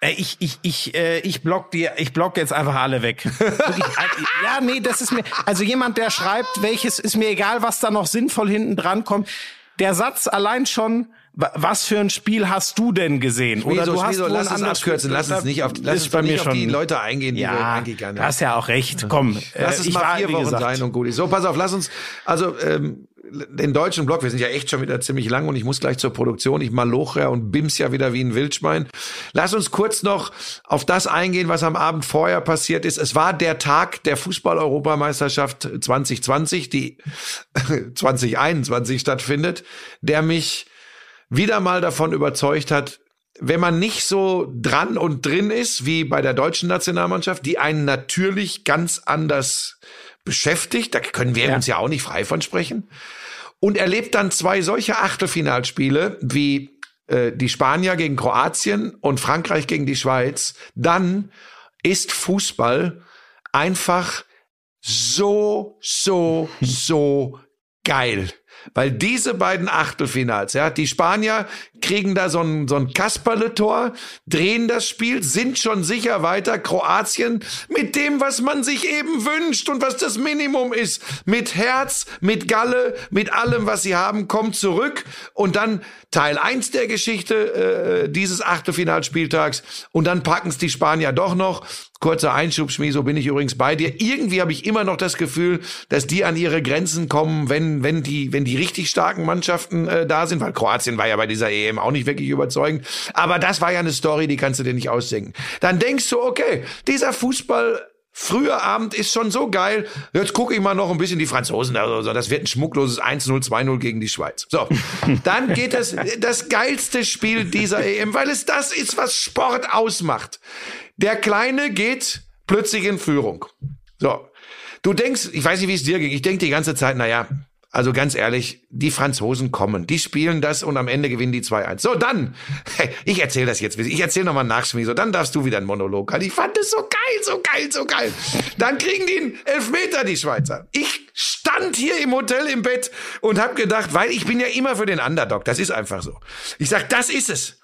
Äh, Ich, ich, ich, äh, ich block dir, ich block jetzt einfach alle weg. Äh, ja, nee, das ist mir, also jemand, der schreibt, welches, ist mir egal, was da noch sinnvoll hinten dran kommt. Der Satz allein schon, was für ein Spiel hast du denn gesehen? Oder Wieso, du hast wieso, wohl lass anderes abkürzen, Spiel- lass uns nicht auf, lass uns bei doch mir nicht auf die Leute eingehen, die wir Ja, eigentlich gerne du hast ja auch recht. Komm, Lass äh, es ich mal war, vier Wochen gesagt, sein und gut ist. So, pass auf, lass uns, also ähm, den deutschen Block, wir sind ja echt schon wieder ziemlich lang und ich muss gleich zur Produktion. Ich maloche ja und bims ja wieder wie ein Wildschwein. Lass uns kurz noch auf das eingehen, was am Abend vorher passiert ist. Es war der Tag der Fußball-Europameisterschaft 2020, die 2021 stattfindet, der mich wieder mal davon überzeugt hat, wenn man nicht so dran und drin ist wie bei der deutschen Nationalmannschaft, die einen natürlich ganz anders beschäftigt, da können wir uns ja auch nicht frei von sprechen, und erlebt dann zwei solche Achtelfinalspiele wie äh, die Spanier gegen Kroatien und Frankreich gegen die Schweiz, dann ist Fußball einfach so, so, so geil. Weil diese beiden Achtelfinals, ja, die Spanier kriegen da so ein, so ein Kasperle-Tor, drehen das Spiel, sind schon sicher weiter. Kroatien mit dem, was man sich eben wünscht und was das Minimum ist. Mit Herz, mit Galle, mit allem, was sie haben, kommt zurück. Und dann Teil eins der Geschichte äh, dieses Achtelfinalspieltags. Und dann packen es die Spanier doch noch. Kurzer Einschub, so bin ich übrigens bei dir. Irgendwie habe ich immer noch das Gefühl, dass die an ihre Grenzen kommen, wenn, wenn, die, wenn die richtig starken Mannschaften äh, da sind, weil Kroatien war ja bei dieser EM auch nicht wirklich überzeugend. Aber das war ja eine Story, die kannst du dir nicht ausdenken. Dann denkst du, okay, dieser Fußball Früher Abend ist schon so geil. Jetzt gucke ich mal noch ein bisschen die Franzosen. Also das wird ein schmuckloses 1-0, 2-0 gegen die Schweiz. So, dann geht es das geilste Spiel dieser EM, weil es das ist, was Sport ausmacht. Der Kleine geht plötzlich in Führung. So, du denkst, ich weiß nicht, wie es dir ging. Ich denke die ganze Zeit, na ja, also ganz ehrlich, die Franzosen kommen, die spielen das und am Ende gewinnen die 2-1. So, dann, ich erzähle das jetzt, ich erzähle nochmal nach, Schmi, so, dann darfst du wieder einen Monolog halten. Ich fand es so geil, so geil, so geil. Dann kriegen die einen Elfmeter, die Schweizer. Ich stand hier im Hotel im Bett und habe gedacht, weil ich bin ja immer für den Underdog, das ist einfach so. Ich sag, das ist es.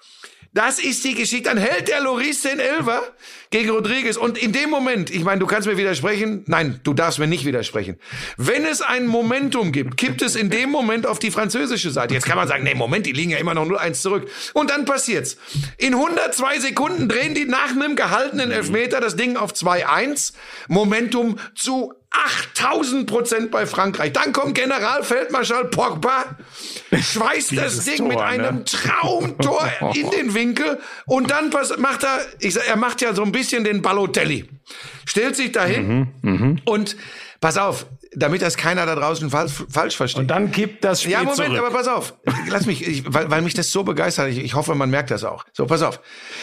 Das ist die Geschichte. Dann hält der Loris den Elfer gegen Rodriguez. Und in dem Moment, ich meine, du kannst mir widersprechen. Nein, du darfst mir nicht widersprechen. Wenn es ein Momentum gibt, kippt es in dem Moment auf die französische Seite. Jetzt kann man sagen, nee, Moment, die liegen ja immer noch 0-1 zurück. Und dann passiert's. In 102 Sekunden drehen die nach einem gehaltenen Elfmeter das Ding auf 2-1. Momentum zu 8000 Prozent bei Frankreich. Dann kommt Generalfeldmarschall Pogba, schweißt das Ding mit Tor, einem ne? Traumtor in den Winkel und dann macht er, ich sag, er macht ja so ein bisschen den Balotelli. Stellt sich dahin Mhm, und pass auf, damit das keiner da draußen falsch, falsch versteht. Und dann kippt das Spiel Ja, Moment, zurück. aber pass auf. Lass mich, ich, weil, weil mich das so begeistert. Ich, ich hoffe, man merkt das auch. So, pass auf.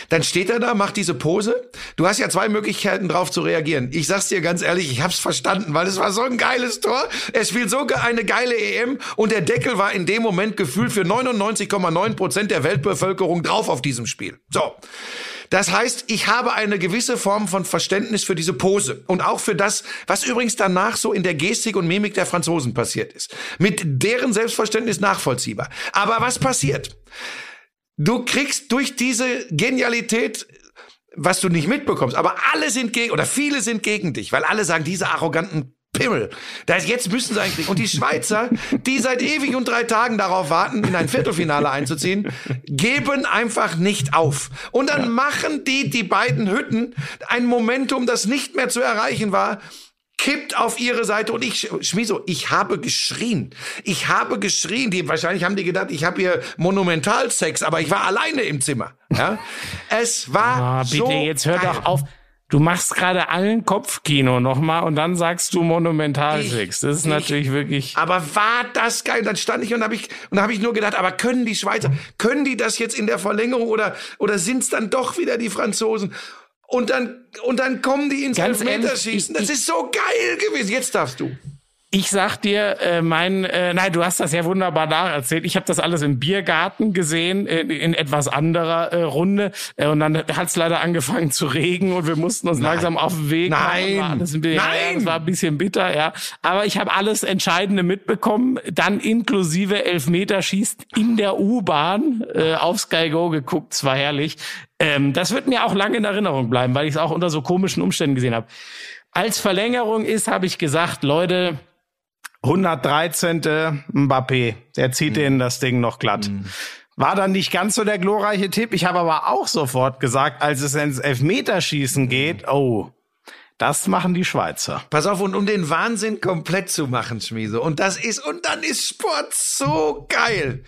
Dann steht er da, macht diese Pose. Du hast ja zwei Möglichkeiten drauf zu reagieren. Ich sag's dir ganz ehrlich, ich hab's verstanden, weil es war so ein geiles Tor. Es spielt so eine geile EM und der Deckel war in dem Moment gefühlt für 99,9 Prozent der Weltbevölkerung drauf auf diesem Spiel. So. Das heißt, ich habe eine gewisse Form von Verständnis für diese Pose und auch für das, was übrigens danach so in der Gestik und Mimik der Franzosen passiert ist. Mit deren Selbstverständnis nachvollziehbar. Aber was passiert? Du kriegst durch diese Genialität was du nicht mitbekommst, aber alle sind gegen oder viele sind gegen dich, weil alle sagen, diese arroganten Pimmel. Da ist, jetzt müssen sie eigentlich. Und die Schweizer, die seit ewig und drei Tagen darauf warten, in ein Viertelfinale einzuziehen, geben einfach nicht auf. Und dann machen die, die beiden Hütten, ein Momentum, das nicht mehr zu erreichen war, kippt auf ihre Seite und ich, Schmiso, ich habe geschrien. Ich habe geschrien. Die, wahrscheinlich haben die gedacht, ich habe hier Monumentalsex, aber ich war alleine im Zimmer. Ja? Es war Ah, bitte, so jetzt hör geil. doch auf. Du machst gerade allen Kopfkino nochmal und dann sagst du Monumentalsex. Das ist ich- natürlich wirklich. Aber war das geil? Dann stand ich und habe ich und habe ich nur gedacht, aber können die Schweizer, können die das jetzt in der Verlängerung oder oder sind's dann doch wieder die Franzosen? Und dann und dann kommen die ins Elfmeterschießen. Das ist so geil gewesen. Jetzt darfst du. Ich sag dir, äh, mein, äh, nein, du hast das ja wunderbar nacherzählt. Ich habe das alles im Biergarten gesehen, äh, in etwas anderer äh, Runde. Äh, und dann hat es leider angefangen zu regen und wir mussten uns langsam auf den Weg Nein. Bisschen, Nein. Ja, das war ein bisschen bitter, ja. Aber ich habe alles Entscheidende mitbekommen, dann inklusive Elfmeterschießt in der U-Bahn äh, auf Sky Go geguckt. Es war herrlich. Ähm, das wird mir auch lange in Erinnerung bleiben, weil ich es auch unter so komischen Umständen gesehen habe. Als Verlängerung ist, habe ich gesagt, Leute, 113. Mbappé, der zieht denen das Ding noch glatt. War dann nicht ganz so der glorreiche Tipp. Ich habe aber auch sofort gesagt, als es ins Elfmeterschießen geht, oh, das machen die Schweizer. Pass auf, und um den Wahnsinn komplett zu machen, Schmiese. Und das ist, und dann ist Sport so geil.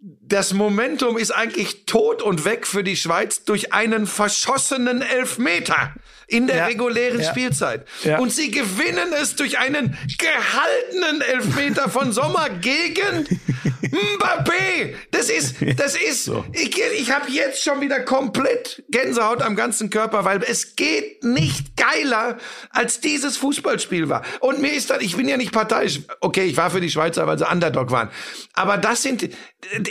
Das Momentum ist eigentlich tot und weg für die Schweiz durch einen verschossenen Elfmeter in der Ja, regulären ja. Spielzeit. Ja. Und sie gewinnen es durch einen gehaltenen Elfmeter von Sommer gegen Mbappé. Das ist, das ist, ich, ich habe jetzt schon wieder komplett Gänsehaut am ganzen Körper, weil es geht nicht geiler, als dieses Fußballspiel war. Und mir ist dann, ich bin ja nicht parteiisch. Okay, ich war für die Schweizer, weil sie Underdog waren. Aber das sind,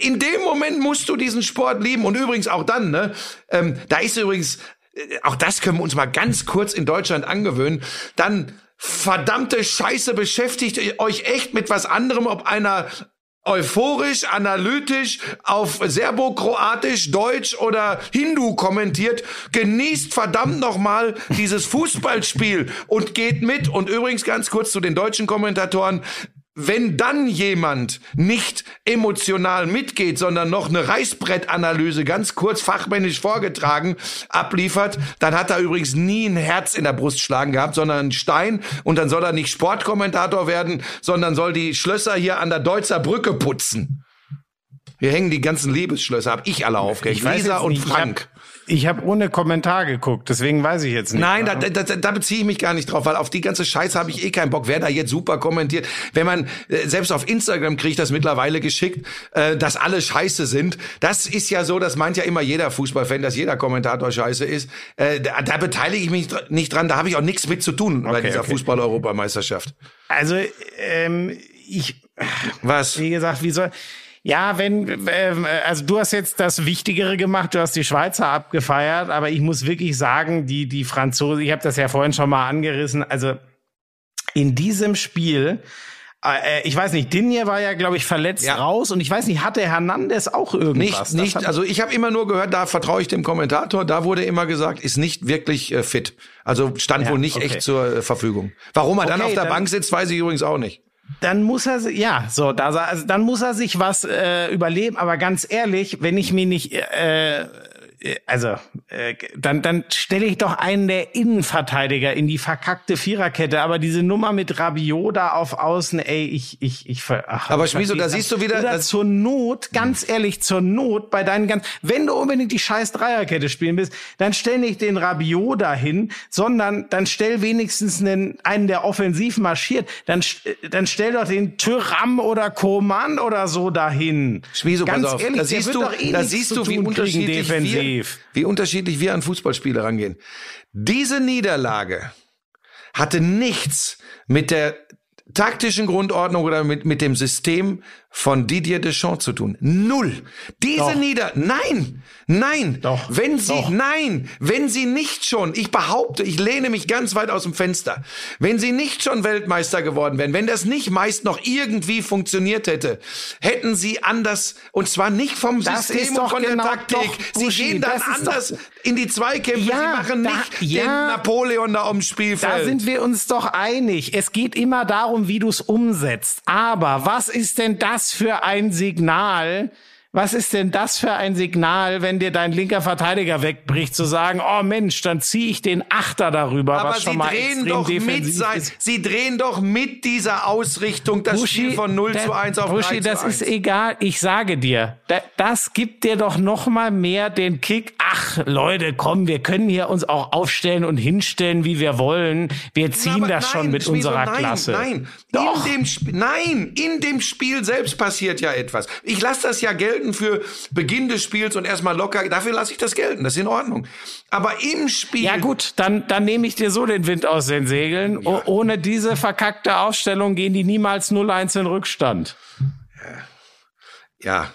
in dem Moment musst du diesen Sport lieben. Und übrigens auch dann, ne, ähm, da ist übrigens, auch das können wir uns mal ganz kurz in Deutschland angewöhnen, dann verdammte Scheiße beschäftigt euch echt mit was anderem, ob einer euphorisch, analytisch, auf Serbokroatisch, Deutsch oder Hindu kommentiert, genießt verdammt nochmal dieses Fußballspiel und geht mit. Und übrigens ganz kurz zu den deutschen Kommentatoren. Wenn dann jemand nicht emotional mitgeht, sondern noch eine Reißbrettanalyse ganz kurz fachmännisch vorgetragen abliefert, dann hat er übrigens nie ein Herz in der Brust schlagen gehabt, sondern einen Stein. Und dann soll er nicht Sportkommentator werden, sondern soll die Schlösser hier an der Deutzer Brücke putzen. Wir hängen die ganzen Liebesschlösser, hab ich alle aufgehängt. Lisa und Frank. Ich habe ohne Kommentar geguckt, deswegen weiß ich jetzt nicht. Nein, da, da, da, da beziehe ich mich gar nicht drauf, weil auf die ganze Scheiße habe ich eh keinen Bock. Wer da jetzt super kommentiert, wenn man äh, selbst auf Instagram kriegt das mittlerweile geschickt, äh, dass alle Scheiße sind. Das ist ja so, das meint ja immer jeder Fußballfan, dass jeder Kommentator Scheiße ist. Äh, da, da beteilige ich mich nicht dran. Da habe ich auch nichts mit zu tun bei Okay, dieser okay. Fußball-Europameisterschaft. Also, ähm, ich, Was? wie gesagt, wie soll. Ja, wenn, ähm, also du hast jetzt das Wichtigere gemacht, du hast die Schweizer abgefeiert, aber ich muss wirklich sagen, die, die Franzosen, ich habe das ja vorhin schon mal angerissen, also in diesem Spiel, äh, ich weiß nicht, Dinje war ja, glaube ich, verletzt Ja. raus und ich weiß nicht, hatte Hernandez auch irgendwas? Nicht, nicht, also ich habe immer nur gehört, da vertraue ich dem Kommentator, da wurde immer gesagt, ist nicht wirklich äh, fit. Also stand Ja, wohl nicht okay. echt zur äh, Verfügung. Warum er dann Okay, auf der dann- Bank sitzt, weiß ich übrigens auch nicht. Dann muss er ja so da also dann muss er sich was äh, überleben. Aber ganz ehrlich wenn ich mir nicht äh, also äh, dann dann stelle ich doch einen der Innenverteidiger in die verkackte Viererkette. Aber diese Nummer mit Rabiot da auf Außen ey ich ich ich ach, Aber versteh da siehst du wieder, Oder zur Not ganz ehrlich zur Not bei deinen ganz wenn du unbedingt die scheiß Dreierkette spielen willst dann stell nicht den Rabiot dahin sondern dann stell wenigstens einen einen der offensiv marschiert. Dann st- dann stell doch den Tyram oder Koman oder so dahin. Schmieso, ganz pass auf, ehrlich da siehst du, eh da siehst du, wie unterschiedlich wir, defensiv wie unterschiedlich wir an Fußballspiele rangehen. Diese Niederlage hatte nichts mit der taktischen Grundordnung oder mit, mit dem System von Didier Deschamps zu tun. Null. Diese Doch. Nieder, nein, nein. Doch. Wenn sie, Doch. nein, wenn sie nicht schon, ich behaupte, ich lehne mich ganz weit aus dem Fenster, wenn sie nicht schon Weltmeister geworden wären, wenn das nicht meist noch irgendwie funktioniert hätte, hätten sie anders, und zwar nicht vom Das System und von genau- der Taktik. sie Buschi, gehen dann anders in die Zweikämpfe, Ja, sie machen da- nicht ja. den Napoleon da ums Spielfeld. Da sind wir uns doch einig. Es geht immer darum, wie du es umsetzt. Aber was ist denn das für ein Signal? Was ist denn das für ein Signal, wenn dir dein linker Verteidiger wegbricht, zu sagen, oh Mensch, dann ziehe ich den Achter darüber, aber was schon sie mal drehen extrem doch mit defensiv sein, ist. sie drehen doch mit dieser Ausrichtung das Spiel von 0 da- zu 1 auf Buschi, 3 zu das 1. ist egal. Ich sage dir, da, das gibt dir doch noch mal mehr den Kick. Ach, Leute, komm, wir können hier uns auch aufstellen und hinstellen, wie wir wollen. Wir ziehen Aber das schon nein, mit Schmieso, unserer nein, Klasse. Nein, Doch. In dem Sp nein, in dem Spiel selbst passiert ja etwas. Ich lasse das ja gelten für Beginn des Spiels und erstmal locker. Dafür lasse ich das gelten. Das ist in Ordnung. Aber im Spiel. Ja gut, dann, dann nehme ich dir so den Wind aus den Segeln. O ohne diese verkackte Aufstellung gehen die niemals 0-1 in Rückstand. Ja.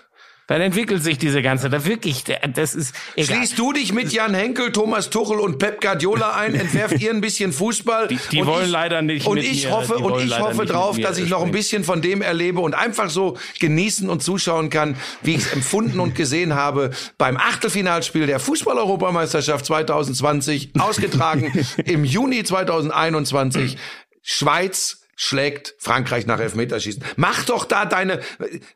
Dann entwickelt sich diese ganze, da wirklich, das ist egal. Schließt du dich mit Jan Henkel, Thomas Tuchel und Pep Guardiola ein, entwerft ihr ein bisschen Fußball. Die- die wollen ich, leider nicht Und mit ich mir, hoffe, und ich hoffe drauf, dass ich noch ein bisschen von dem erlebe und einfach so genießen und zuschauen kann, wie ich es empfunden und gesehen habe beim Achtelfinalspiel der Fußball-Europameisterschaft 2020, ausgetragen im Juni 2021. Schweiz schlägt Frankreich nach Elfmeterschießen. Mach doch da deine,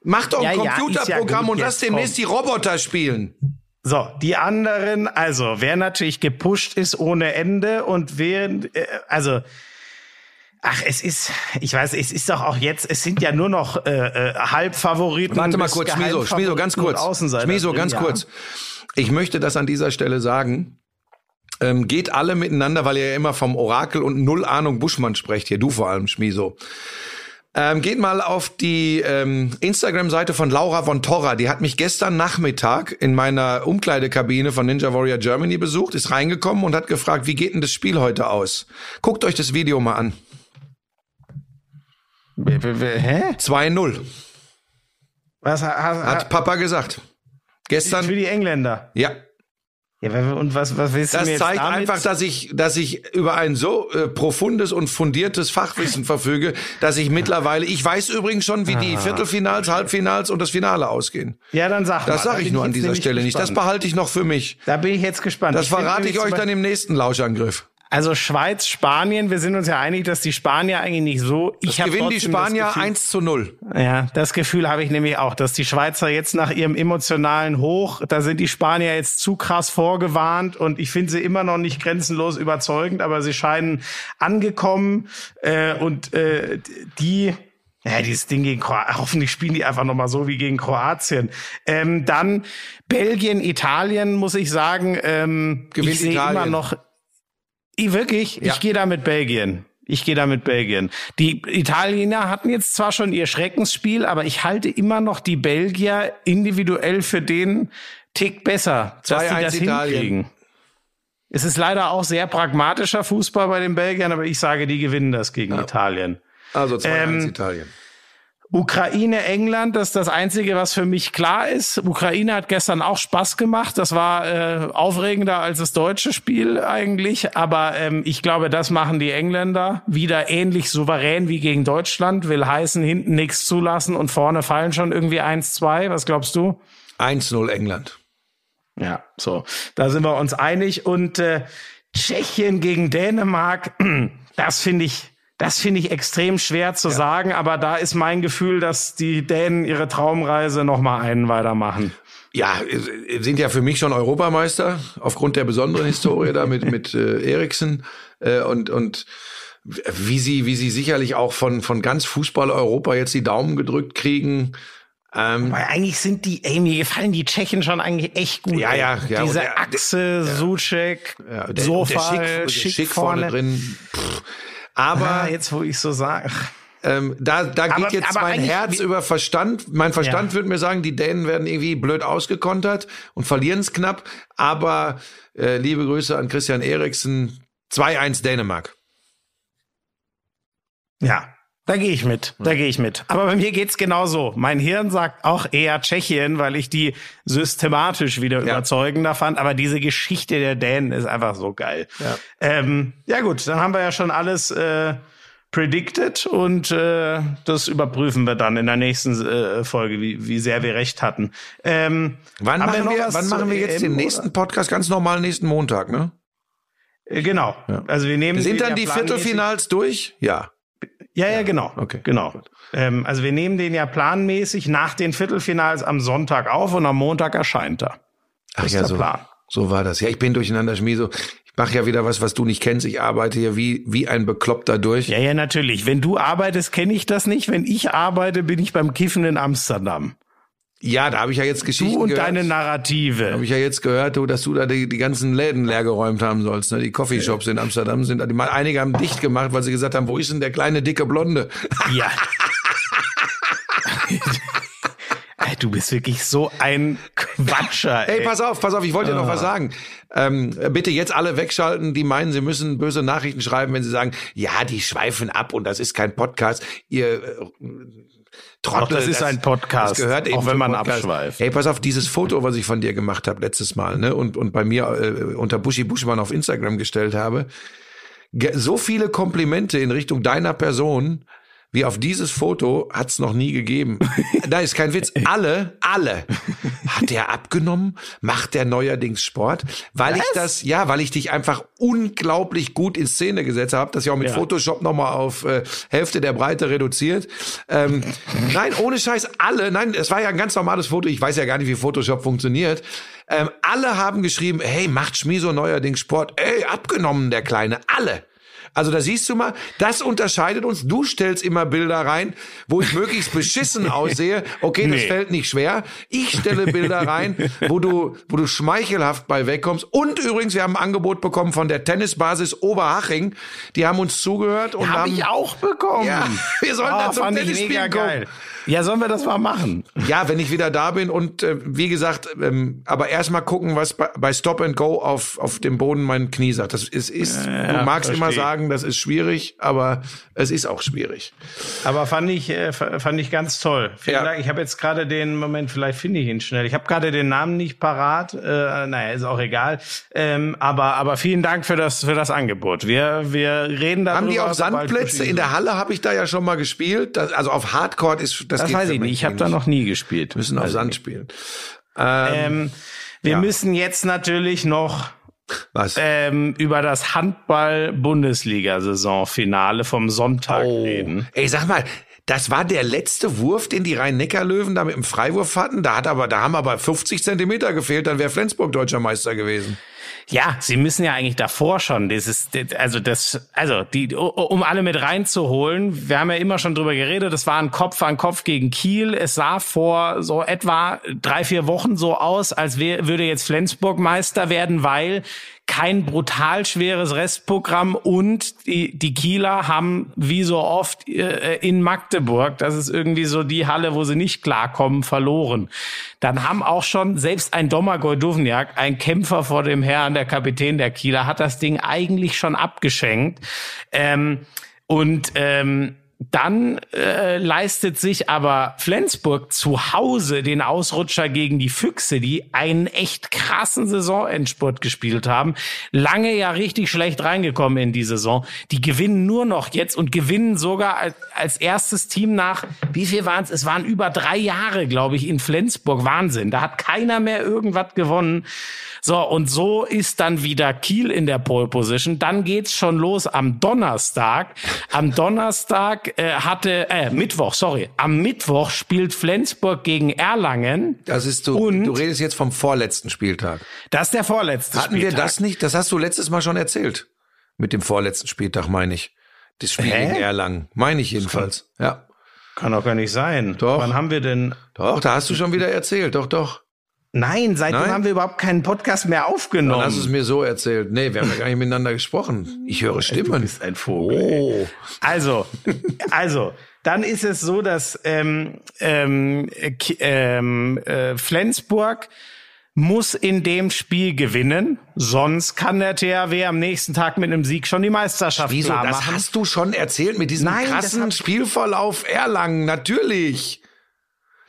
mach doch ein Ja, ja, ist ja Computerprogramm gut, und lass demnächst die Roboter spielen. So, die anderen, also wer natürlich gepusht ist ohne Ende und wer, äh, also Ach, es ist, ich weiß, es ist doch auch jetzt, es sind ja nur noch äh, äh, Halbfavoriten. Warte mal kurz, Schmiso, Schmiso, ganz kurz. Schmiso, ganz ja. kurz. Ich möchte das an dieser Stelle sagen. Ähm, geht alle miteinander, weil ihr ja immer vom Orakel und null Ahnung Buschmann sprecht hier, du vor allem, Schmiso. Ähm, geht mal auf die ähm, Instagram-Seite von Laura von Torra. Die hat mich gestern Nachmittag in meiner Umkleidekabine von Ninja Warrior Germany besucht, ist reingekommen und hat gefragt, wie geht denn das Spiel heute aus? Guckt euch das Video mal an. Hä? 2-0, Was ha- ha- hat Papa gesagt. für Gestern, die Engländer? ja. Ja, und was, was willst du Das mir jetzt zeigt damit? einfach, dass ich, dass ich über ein so äh, profundes und fundiertes Fachwissen verfüge, dass ich mittlerweile, ich weiß übrigens schon, wie Ah. die Viertelfinals, Halbfinals und das Finale ausgehen. ja, dann sag mal. Das da sage ich nur an dieser Stelle nicht. Das gespannt. behalte ich noch für mich. Da bin ich jetzt gespannt. Das find verrate ich euch dann im nächsten Lauschangriff. Also Schweiz, Spanien, wir sind uns ja einig, dass die Spanier eigentlich nicht so. Ich hab Gewinnen die das Spanier Gefühl- 1 zu 0. Ja, das Gefühl habe ich nämlich auch, dass die Schweizer jetzt nach ihrem emotionalen Hoch, da sind die Spanier jetzt zu krass vorgewarnt und ich finde sie immer noch nicht grenzenlos überzeugend, aber sie scheinen angekommen äh, und äh, die ja, dieses Ding gegen Kroatien, hoffentlich spielen die einfach nochmal so wie gegen Kroatien. Ähm, dann Belgien, Italien, muss ich sagen, ähm, Gewinnt ich sehe immer noch, ich, wirklich, Ja. ich gehe da mit Belgien. Ich gehe da mit Belgien. Die Italiener hatten jetzt zwar schon ihr Schreckensspiel, aber ich halte immer noch die Belgier individuell für den Tick besser, dass die 2-1 das Italien. hinkriegen. Es ist leider auch sehr pragmatischer Fußball bei den Belgiern, aber ich sage, die gewinnen das gegen Italien. Also 2-1 Ähm, Italien. Ukraine, England, das ist das Einzige, was für mich klar ist. Ukraine hat gestern auch Spaß gemacht. Das war äh, aufregender als das deutsche Spiel eigentlich. Aber ähm, ich glaube, das machen die Engländer wieder ähnlich souverän wie gegen Deutschland. Will heißen, hinten nichts zulassen und vorne fallen schon irgendwie 1-2. Was glaubst du? 1-0 England. Ja, so. Da sind wir uns einig. Und äh, Tschechien gegen Dänemark, das finde ich, das finde ich extrem schwer zu sagen. Aber da ist mein Gefühl, dass die Dänen ihre Traumreise noch mal einen weitermachen. Ja, äh, sind ja für mich schon Europameister aufgrund der besonderen Historie da mit mit äh, Eriksen äh, und und wie sie wie sie sicherlich auch von von ganz Fußball Europa jetzt die Daumen gedrückt kriegen. Ähm, Weil eigentlich sind die, ey, mir gefallen die Tschechen schon eigentlich echt gut. Ja, ja, ja, Diese der- Achse, Suchek, ja, der, Sofa, der schick, Schick, Schick vorne. drin. Pff. Aber jetzt, wo ich so sage. ähm, da, da geht Aber- jetzt aber mein Herz über Verstand. Mein Verstand Ja. würde mir sagen, die Dänen werden irgendwie blöd ausgekontert und verlieren es knapp. Aber äh, liebe Grüße an Christian Eriksen. 2-1 Dänemark. Ja, da gehe ich mit, da gehe ich mit. Aber bei mir geht's genauso. Mein Hirn sagt auch eher Tschechien, weil ich die systematisch wieder Ja. überzeugender fand. Aber diese Geschichte der Dänen ist einfach so geil. Ja. Ähm, ja gut, dann haben wir ja schon alles äh, predicted und äh, das überprüfen wir dann in der nächsten äh, Folge, wie, wie sehr wir recht hatten. Ähm, Wann machen wir, wann machen wir jetzt EM, den nächsten Podcast? Ganz normal nächsten Montag, ne? Äh, Genau. Also wir nehmen Sind dann ja die Viertelfinals durch? Ja. Ja, ja, genau. Okay, Genau. Ähm, also wir nehmen den ja planmäßig nach den Viertelfinals am Sonntag auf und am Montag erscheint er. Ach ist ja, so, Plan. so war das. Ja, ich bin durcheinander, Schmieso. Ich mache ja wieder was, was du nicht kennst. Ich arbeite hier wie, wie ein Bekloppter durch. Ja, ja, natürlich. Wenn du arbeitest, kenne ich das nicht. Wenn ich arbeite, bin ich beim Kiffen in Amsterdam. Ja, da habe ich ja jetzt Geschichten Du und gehört. deine Narrative. Habe ich ja jetzt gehört, du, dass du da die, die ganzen Läden leergeräumt haben sollst. Ne? Die Coffeeshops in Amsterdam sind, die, mal- einige haben dicht gemacht, weil sie gesagt haben, wo ist denn der kleine dicke Blonde? Ja. Du bist wirklich so ein Quatscher. Ey, Ey, pass auf, pass auf, ich wollte dir noch Ah. was sagen. Ähm, bitte jetzt alle wegschalten, die meinen, sie müssen böse Nachrichten schreiben, wenn sie sagen, ja, die schweifen ab und das ist kein Podcast. Ihr äh, Trottel. Doch, das ist ein Podcast, Das gehört eben auch wenn man Podcast. abschweift. Ey, pass auf, dieses Foto, was ich von dir gemacht habe letztes Mal, ne, und, und bei mir äh, unter Buschi Buschmann auf Instagram gestellt habe, so viele Komplimente in Richtung deiner Person, wie auf dieses Foto hat's noch nie gegeben. da ist kein Witz. Alle, alle. Hat der abgenommen? Macht der neuerdings Sport? Weil ich das, ja, weil ich dich einfach unglaublich gut in Szene gesetzt habe. Das ja auch mit Ja. Photoshop nochmal auf äh, Hälfte der Breite reduziert. Ähm, nein, ohne Scheiß, alle, nein, es war ja ein ganz normales Foto. Ich weiß ja gar nicht, wie Photoshop funktioniert. Ähm, alle haben geschrieben, hey, macht Schmiso neuerdings Sport? Ey, abgenommen, der Kleine. Alle. Also da siehst du mal, das unterscheidet uns. Du stellst immer Bilder rein, wo ich möglichst beschissen aussehe. Okay, das Nee. fällt nicht schwer. Ich stelle Bilder rein, wo du, wo du schmeichelhaft bei wegkommst. Und übrigens, wir haben ein Angebot bekommen von der Tennisbasis Oberhaching. Die haben uns zugehört und Hab haben ich auch bekommen. Ja, wir sollen oh, da zum mega kommen. geil. Ja, sollen wir das mal machen? Ja, wenn ich wieder da bin und äh, wie gesagt, ähm, aber erstmal gucken, was bei, bei Stop and Go auf, auf dem Boden mein Knie sagt. Das ist, ist du magst immer verstehe. Sagen, das ist schwierig, aber es ist auch schwierig. Aber fand ich, äh, fand ich ganz toll. Vielen Ja. Dank. Ich habe jetzt gerade den Moment, vielleicht finde ich ihn schnell. Ich habe gerade den Namen nicht parat. Äh, naja, ist auch egal. Ähm, aber, aber vielen Dank für das, für das Angebot. Wir, wir reden darüber. Haben die auch Sandplätze? In der Halle habe ich da ja schon mal gespielt. Das, also auf Hardcore ist das, Das weiß ich nicht. Ich habe da noch nie gespielt. Wir müssen auf Sand nicht. spielen. Ähm, wir ja. müssen jetzt natürlich noch Was? ähm, über das Handball-Bundesliga-Saisonfinale vom Sonntag Oh. reden. Ey, sag mal, das war der letzte Wurf, den die Rhein-Neckar-Löwen da mit dem Freiwurf hatten. Da hat aber, da haben aber 50 Zentimeter gefehlt, dann wäre Flensburg deutscher Meister gewesen. Ja, sie müssen ja eigentlich davor schon dieses, also das, also die, um alle mit reinzuholen. Wir haben ja immer schon drüber geredet. Es war ein Kopf an Kopf gegen Kiel. Es sah vor so etwa drei vier Wochen so aus, als wär, würde jetzt Flensburg Meister werden, weil kein brutal schweres Restprogramm und die, die Kieler haben wie so oft äh, in Magdeburg, das ist irgendwie so die Halle, wo sie nicht klarkommen, verloren. Dann haben auch schon selbst ein Domagoj Duvniak, ein Kämpfer vor dem Herrn, der Kapitän der Kieler, hat das Ding eigentlich schon abgeschenkt. Ähm, und ähm, dann äh, leistet sich aber Flensburg zu Hause den Ausrutscher gegen die Füchse, die einen echt krassen Saisonendspurt gespielt haben. Lange ja richtig schlecht reingekommen in die Saison. Die gewinnen nur noch jetzt und gewinnen sogar als, als erstes Team nach, wie viel waren es? Es waren über drei Jahre, glaube ich, in Flensburg. Wahnsinn. Da hat keiner mehr irgendwas gewonnen. So, und so ist dann wieder Kiel in der Pole Position. Dann geht's schon los am Donnerstag. Am Donnerstag äh, hatte, äh, Mittwoch, sorry. Am Mittwoch spielt Flensburg gegen Erlangen. Das ist du, Und? du redest jetzt vom vorletzten Spieltag. Das ist der vorletzte Hatten wir Spieltag. das nicht? Das hast du letztes Mal schon erzählt. Mit dem vorletzten Spieltag, meine ich. Das Spiel Hä? gegen Erlangen. Meine ich jedenfalls. Ja. Kann doch gar nicht sein. Doch. Wann haben wir denn? Doch, da hast du schon wieder erzählt. Doch, doch. Nein, seitdem Nein? haben wir überhaupt keinen Podcast mehr Dann aufgenommen. hast du es mir so erzählt. Nee, wir haben ja gar nicht miteinander gesprochen. Ich höre Du Stimmen. bist ein Vogel. Oh. Also, also, dann ist es so, dass ähm, ähm, äh, ähm, äh, Flensburg muss in dem Spiel gewinnen, sonst kann der THW am nächsten Tag mit einem Sieg schon die Meisterschaft Wieso? klar Das machen. hast du schon erzählt mit diesem Nein, das krassen Spielverlauf Erlangen. Natürlich.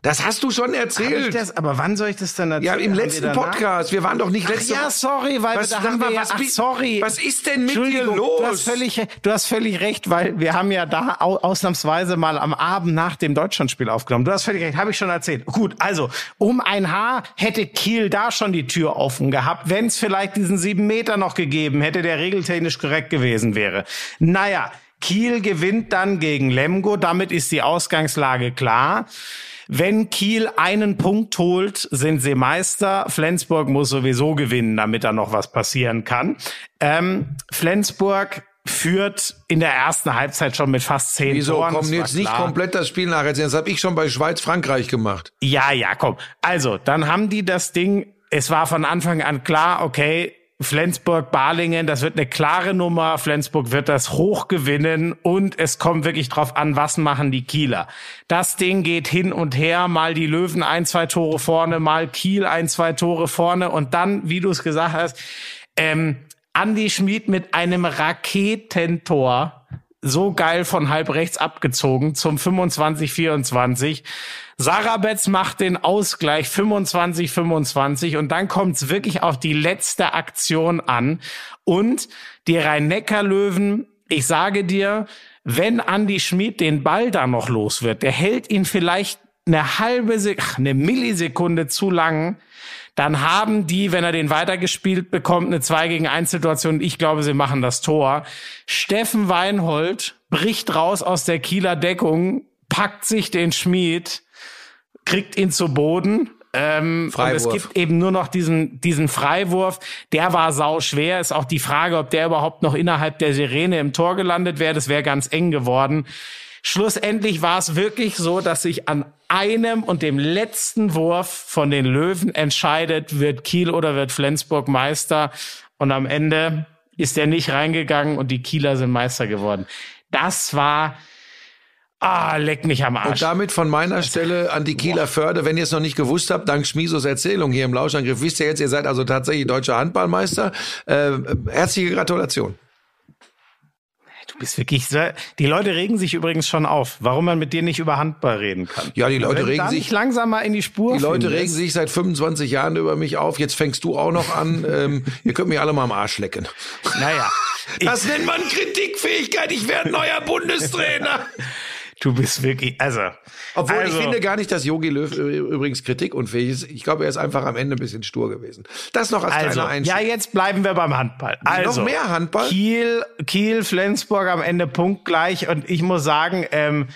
Das hast du schon erzählt. das, aber wann soll ich das denn ja, erzählen? im Haben wir letzten danach- Podcast. Wir waren doch nicht Ach letzte ja, sorry, weil Was- wir da haben wir ja, was ach, sorry. was ist denn mit dir los? Du hast völlig, du hast völlig recht, weil wir haben ja da au ausnahmsweise mal am Abend nach dem Deutschlandspiel aufgenommen. Du hast völlig recht, habe ich schon erzählt. Gut, also um ein Haar hätte Kiel da schon die Tür offen gehabt, wenn es vielleicht diesen sieben Meter noch gegeben hätte, der regeltechnisch korrekt gewesen wäre. Naja, Kiel gewinnt dann gegen Lemgo, damit ist die Ausgangslage klar. Wenn Kiel einen Punkt holt, sind sie Meister. Flensburg muss sowieso gewinnen, damit da noch was passieren kann. Ähm, Flensburg führt in der ersten Halbzeit schon mit fast zehn Wieso Toren. kommen das war jetzt nicht klar. komplett das Spiel nacherzählen? Das habe ich schon bei Schweiz-Frankreich gemacht. Ja, ja, komm. Also, dann haben die das Ding, es war von Anfang an klar, okay, Flensburg, Balingen, das wird eine klare Nummer. Flensburg wird das hoch gewinnen und es kommt wirklich drauf an, was machen die Kieler. Das Ding geht hin und her, mal die Löwen ein, zwei Tore vorne, mal Kiel ein, zwei Tore vorne und dann, wie du es gesagt hast, ähm, Andi Schmid mit einem Raketentor so geil von halb rechts abgezogen zum 25-24. Sarabetz macht den Ausgleich 25-25 und dann kommt's wirklich auf die letzte Aktion an. Und die Rhein-Neckar-Löwen, ich sage dir, wenn Andy Schmid den Ball da noch los wird, der hält ihn vielleicht eine halbe Sekunde, eine Millisekunde zu lang, dann haben die, wenn er den weitergespielt bekommt, eine 2 gegen 1 Situation. Ich glaube, sie machen das Tor. Steffen Weinhold bricht raus aus der Kieler Deckung, packt sich den Schmied, kriegt ihn zu Boden. Ähm, und Freiwurf. es gibt eben nur noch diesen, diesen Freiwurf. Der war sau schwer. Ist auch die Frage, ob der überhaupt noch innerhalb der Sirene im Tor gelandet wäre. Das wäre ganz eng geworden. Schlussendlich war es wirklich so, dass sich an einem und dem letzten Wurf von den Löwen entscheidet, wird Kiel oder wird Flensburg Meister. Und am Ende ist er nicht reingegangen und die Kieler sind Meister geworden. Das war, ah, leck mich am Und Arsch. damit von meiner Stelle an die Kieler Förde, wenn ihr es noch nicht gewusst habt, dank Schmisos Erzählung hier im Lauschangriff, wisst ihr jetzt, ihr seid also tatsächlich deutscher Handballmeister. Äh, herzliche Gratulation. Du bist wirklich so, die Leute regen sich übrigens schon auf, warum man mit dir nicht über Handball reden kann. Ja, die Leute Wenn regen sich- langsam mal in die Spur Die Leute findest. regen sich seit 25 Jahren über mich auf. Jetzt fängst du auch noch an. Ähm, ihr könnt mich alle mal am Arsch lecken. Naja, Das nennt man Kritikfähigkeit. Ich werde neuer Bundestrainer. du bist wirklich, also. Obwohl also, ich finde gar nicht, dass Yogi Löw äh, übrigens kritikunfähig ist. Ich glaube, er ist einfach am Ende ein bisschen stur gewesen. Das noch als Also, kleiner Einschub. ja, jetzt bleiben wir beim Handball. Also, noch mehr Handball? Kiel, Kiel, Flensburg am Ende punktgleich und ich muss sagen, ähm,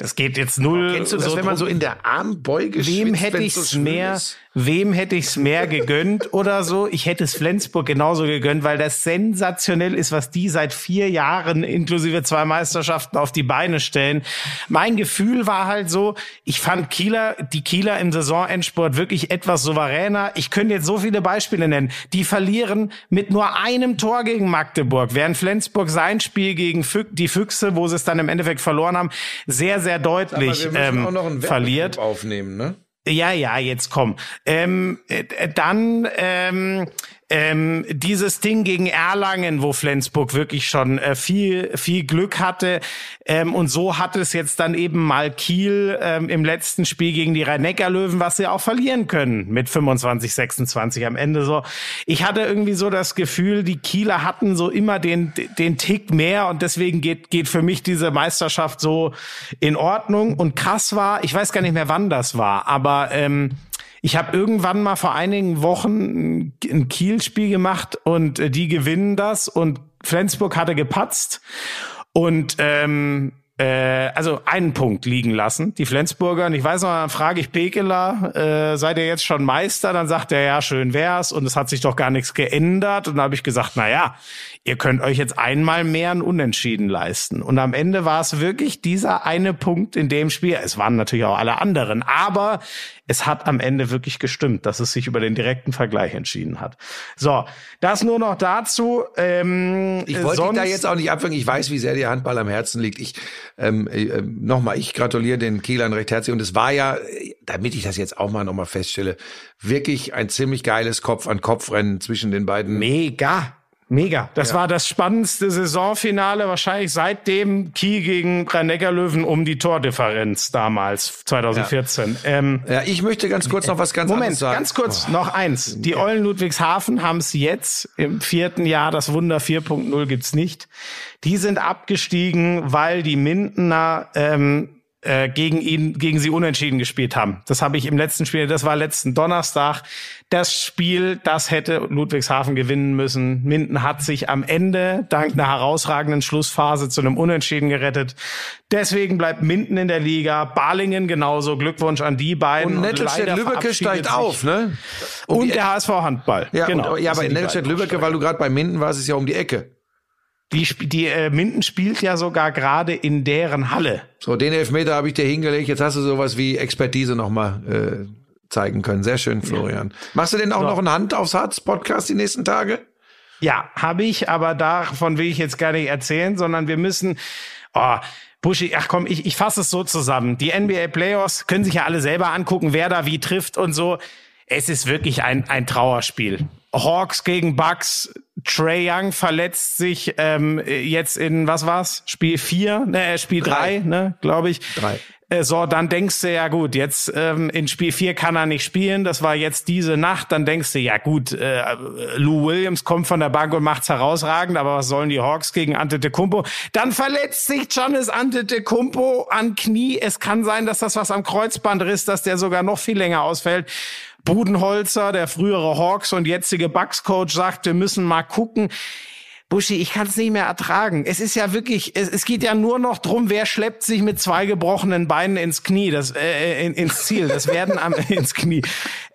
das geht jetzt null. Kennst du das, wenn man so in der Armbeuge Wem hätte ich's so mehr, ist? wem hätte ich's mehr gegönnt oder so? Ich hätte es Flensburg genauso gegönnt, weil das sensationell ist, was die seit vier Jahren inklusive zwei Meisterschaften auf die Beine stellen. Mein Gefühl war halt so, ich fand Kieler, die Kieler im Saisonendsport wirklich etwas souveräner. Ich könnte jetzt so viele Beispiele nennen. Die verlieren mit nur einem Tor gegen Magdeburg, während Flensburg sein Spiel gegen die Füchse, wo sie es dann im Endeffekt verloren haben, sehr, sehr deutlich Aber wir ähm, auch noch einen verliert. Aufnehmen, ne? Ja, ja, jetzt komm. Ähm, äh, dann ähm, ähm, dieses Ding gegen Erlangen, wo Flensburg wirklich schon äh, viel viel Glück hatte ähm, und so hat es jetzt dann eben mal Kiel ähm, im letzten Spiel gegen die Rhein-Neckar-Löwen, was sie auch verlieren können mit 25, 26 am Ende so. Ich hatte irgendwie so das Gefühl, die Kieler hatten so immer den den Tick mehr und deswegen geht geht für mich diese Meisterschaft so in Ordnung und krass war. Ich weiß gar nicht mehr, wann das war, aber ähm, ich habe irgendwann mal vor einigen Wochen ein Kiel-Spiel gemacht und äh, die gewinnen das und Flensburg hatte gepatzt und ähm, äh, also einen Punkt liegen lassen, die Flensburger. Und ich weiß noch, dann frage ich Pekeler, äh, seid ihr jetzt schon Meister? Dann sagt er, ja, schön wär's und es hat sich doch gar nichts geändert. Und dann habe ich gesagt, na ja, ihr könnt euch jetzt einmal mehr ein Unentschieden leisten. Und am Ende war es wirklich dieser eine Punkt in dem Spiel. Es waren natürlich auch alle anderen, aber es hat am Ende wirklich gestimmt, dass es sich über den direkten Vergleich entschieden hat. So, das nur noch dazu. Ähm, Ich wollte dich sonst- da jetzt auch nicht abwürgen. Ich weiß, wie sehr dir Handball am Herzen liegt. Ich ähm, äh, nochmal, ich gratuliere den Kielern recht herzlich. Und es war ja, äh, damit ich das jetzt auch mal nochmal feststelle, wirklich ein ziemlich geiles Kopf-an-Kopf-Rennen zwischen den beiden. Mega. Mega. Das war das spannendste Saisonfinale wahrscheinlich seitdem Kiel gegen Rhein-Neckar-Löwen um die Tordifferenz damals, 2014. Ähm, Ja, ich möchte ganz kurz noch was ganz Moment, sagen. ganz kurz, noch eins. Die Eulen Ludwigshafen haben es jetzt im vierten Jahr, das Wunder 4.0 gibt's nicht. Die sind abgestiegen, weil die Mindener ähm, äh, gegen ihn, gegen sie unentschieden gespielt haben. Das habe ich im letzten Spiel, das war letzten Donnerstag. Das Spiel, das hätte Ludwigshafen gewinnen müssen. Minden hat sich am Ende dank einer herausragenden Schlussphase zu einem Unentschieden gerettet. Deswegen bleibt Minden in der Liga, Balingen genauso. Glückwunsch an die beiden. Und Nettelstedt-Lübbecke steigt sich- auf, ne? Und, die- der HSV Handball. Ja, genau. und, ja aber in Nettelstedt-Lübbecke, weil du gerade bei Minden warst, ist ja um die Ecke. Die, die äh, Minden spielt ja sogar gerade in deren Halle. So, den Elfmeter habe ich dir hingelegt. Jetzt hast du sowas wie Expertise nochmal äh, zeigen können. Sehr schön, Florian. Machst du denn auch noch einen Hand aufs Harz Podcast die nächsten Tage? Ja, habe ich, aber davon will ich jetzt gar nicht erzählen, sondern wir müssen. Oh, Buschi, ach komm, ich, ich fasse es so zusammen. Die NBA Playoffs können sich ja alle selber angucken, wer da wie trifft und so. Es ist wirklich ein, ein Trauerspiel. Hawks gegen Bucks, Trey Young verletzt sich ähm, jetzt in, was war's? Spiel 4, ne, äh, Spiel 3, ne, glaube ich. Drei. Äh, so, dann denkst du, ja gut, jetzt ähm, in Spiel 4 kann er nicht spielen, das war jetzt diese Nacht, dann denkst du, ja gut, äh, Lou Williams kommt von der Bank und macht's herausragend, aber was sollen die Hawks gegen Antetokounmpo? Dann verletzt sich Giannis Antetokounmpo an Knie. Es kann sein, dass das was am Kreuzband ist, dass der sogar noch viel länger ausfällt. Budenholzer, der frühere Hawks und jetzige Bucks-Coach, sagt, wir müssen mal gucken. Buschi, ich kann es nicht mehr ertragen. Es ist ja wirklich, es, es geht ja nur noch drum, wer schleppt sich mit zwei gebrochenen Beinen ins Knie, das äh, in, ins Ziel. Das werden am ins Knie.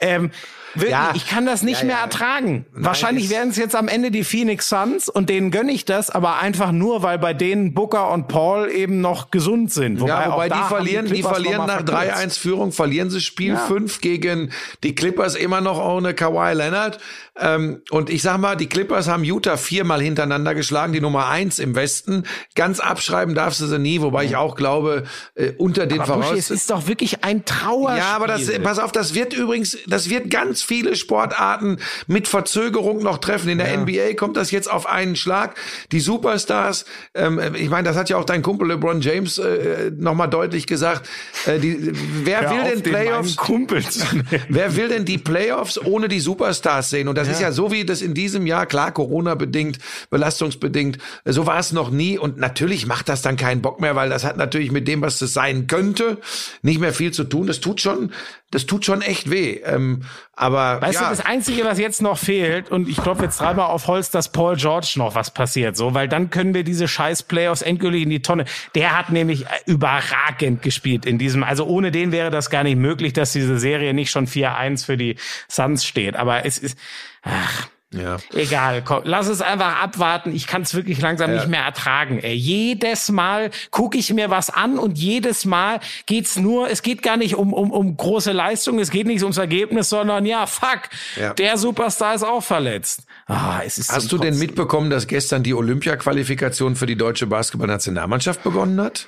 Ähm, wirklich, Ja. ich kann das nicht Ja, mehr ja. ertragen. Nein, Wahrscheinlich werden es jetzt am Ende die Phoenix Suns und denen gönne ich das, aber einfach nur, weil bei denen Booker und Paul eben noch gesund sind. ja, auch wobei die verlieren, die, Clippers verlieren nach verkürzt. 3-1 Führung, verlieren sie Spiel 5 gegen die Clippers immer noch ohne Kawhi Leonard. Ähm, und ich sag mal, die Clippers haben Utah viermal hintereinander geschlagen, die Nummer eins im Westen. Ganz abschreiben darfst du sie nie, wobei ich auch glaube, äh, unter den Buschi, es Voraussetzungen. ist doch wirklich ein Trauerspiel. Ja, aber das, pass auf, das wird übrigens, das wird ganz viele Sportarten mit Verzögerung noch treffen. In der NBA kommt das jetzt auf einen Schlag. Die Superstars, ähm, ich meine, das hat ja auch dein Kumpel LeBron James äh, nochmal deutlich gesagt. Äh, die, wer Hör will denn den Playoffs? Wer will denn die Playoffs ohne die Superstars sehen? Und das ist ja so wie das in diesem Jahr, klar, Corona-bedingt, belastungsbedingt, so war es noch nie. Und natürlich macht das dann keinen Bock mehr, weil das hat natürlich mit dem, was es sein könnte, nicht mehr viel zu tun. Das tut schon, das tut schon echt weh. Ähm, aber Weißt ja, du, das Einzige, was jetzt noch fehlt, und ich klopfe jetzt dreimal auf Holz, dass Paul George noch was passiert, so, weil dann können wir diese scheiß Playoffs endgültig in die Tonne. Der hat nämlich äh, überragend gespielt in diesem, also ohne den wäre das gar nicht möglich, dass diese Serie nicht schon 4-1 für die Suns steht. Aber es ist, ach, ja. Egal, komm, lass es einfach abwarten. Ich kann es wirklich langsam nicht mehr ertragen. Ey. Jedes Mal gucke ich mir was an und jedes Mal geht's nur, es geht gar nicht um, um, um große Leistung, es geht nicht ums Ergebnis, sondern ja, fuck, Ja. der Superstar ist auch verletzt. Ah, es ist Hast du denn mitbekommen, dass gestern die Olympia-Qualifikation für die deutsche Basketballnationalmannschaft begonnen hat?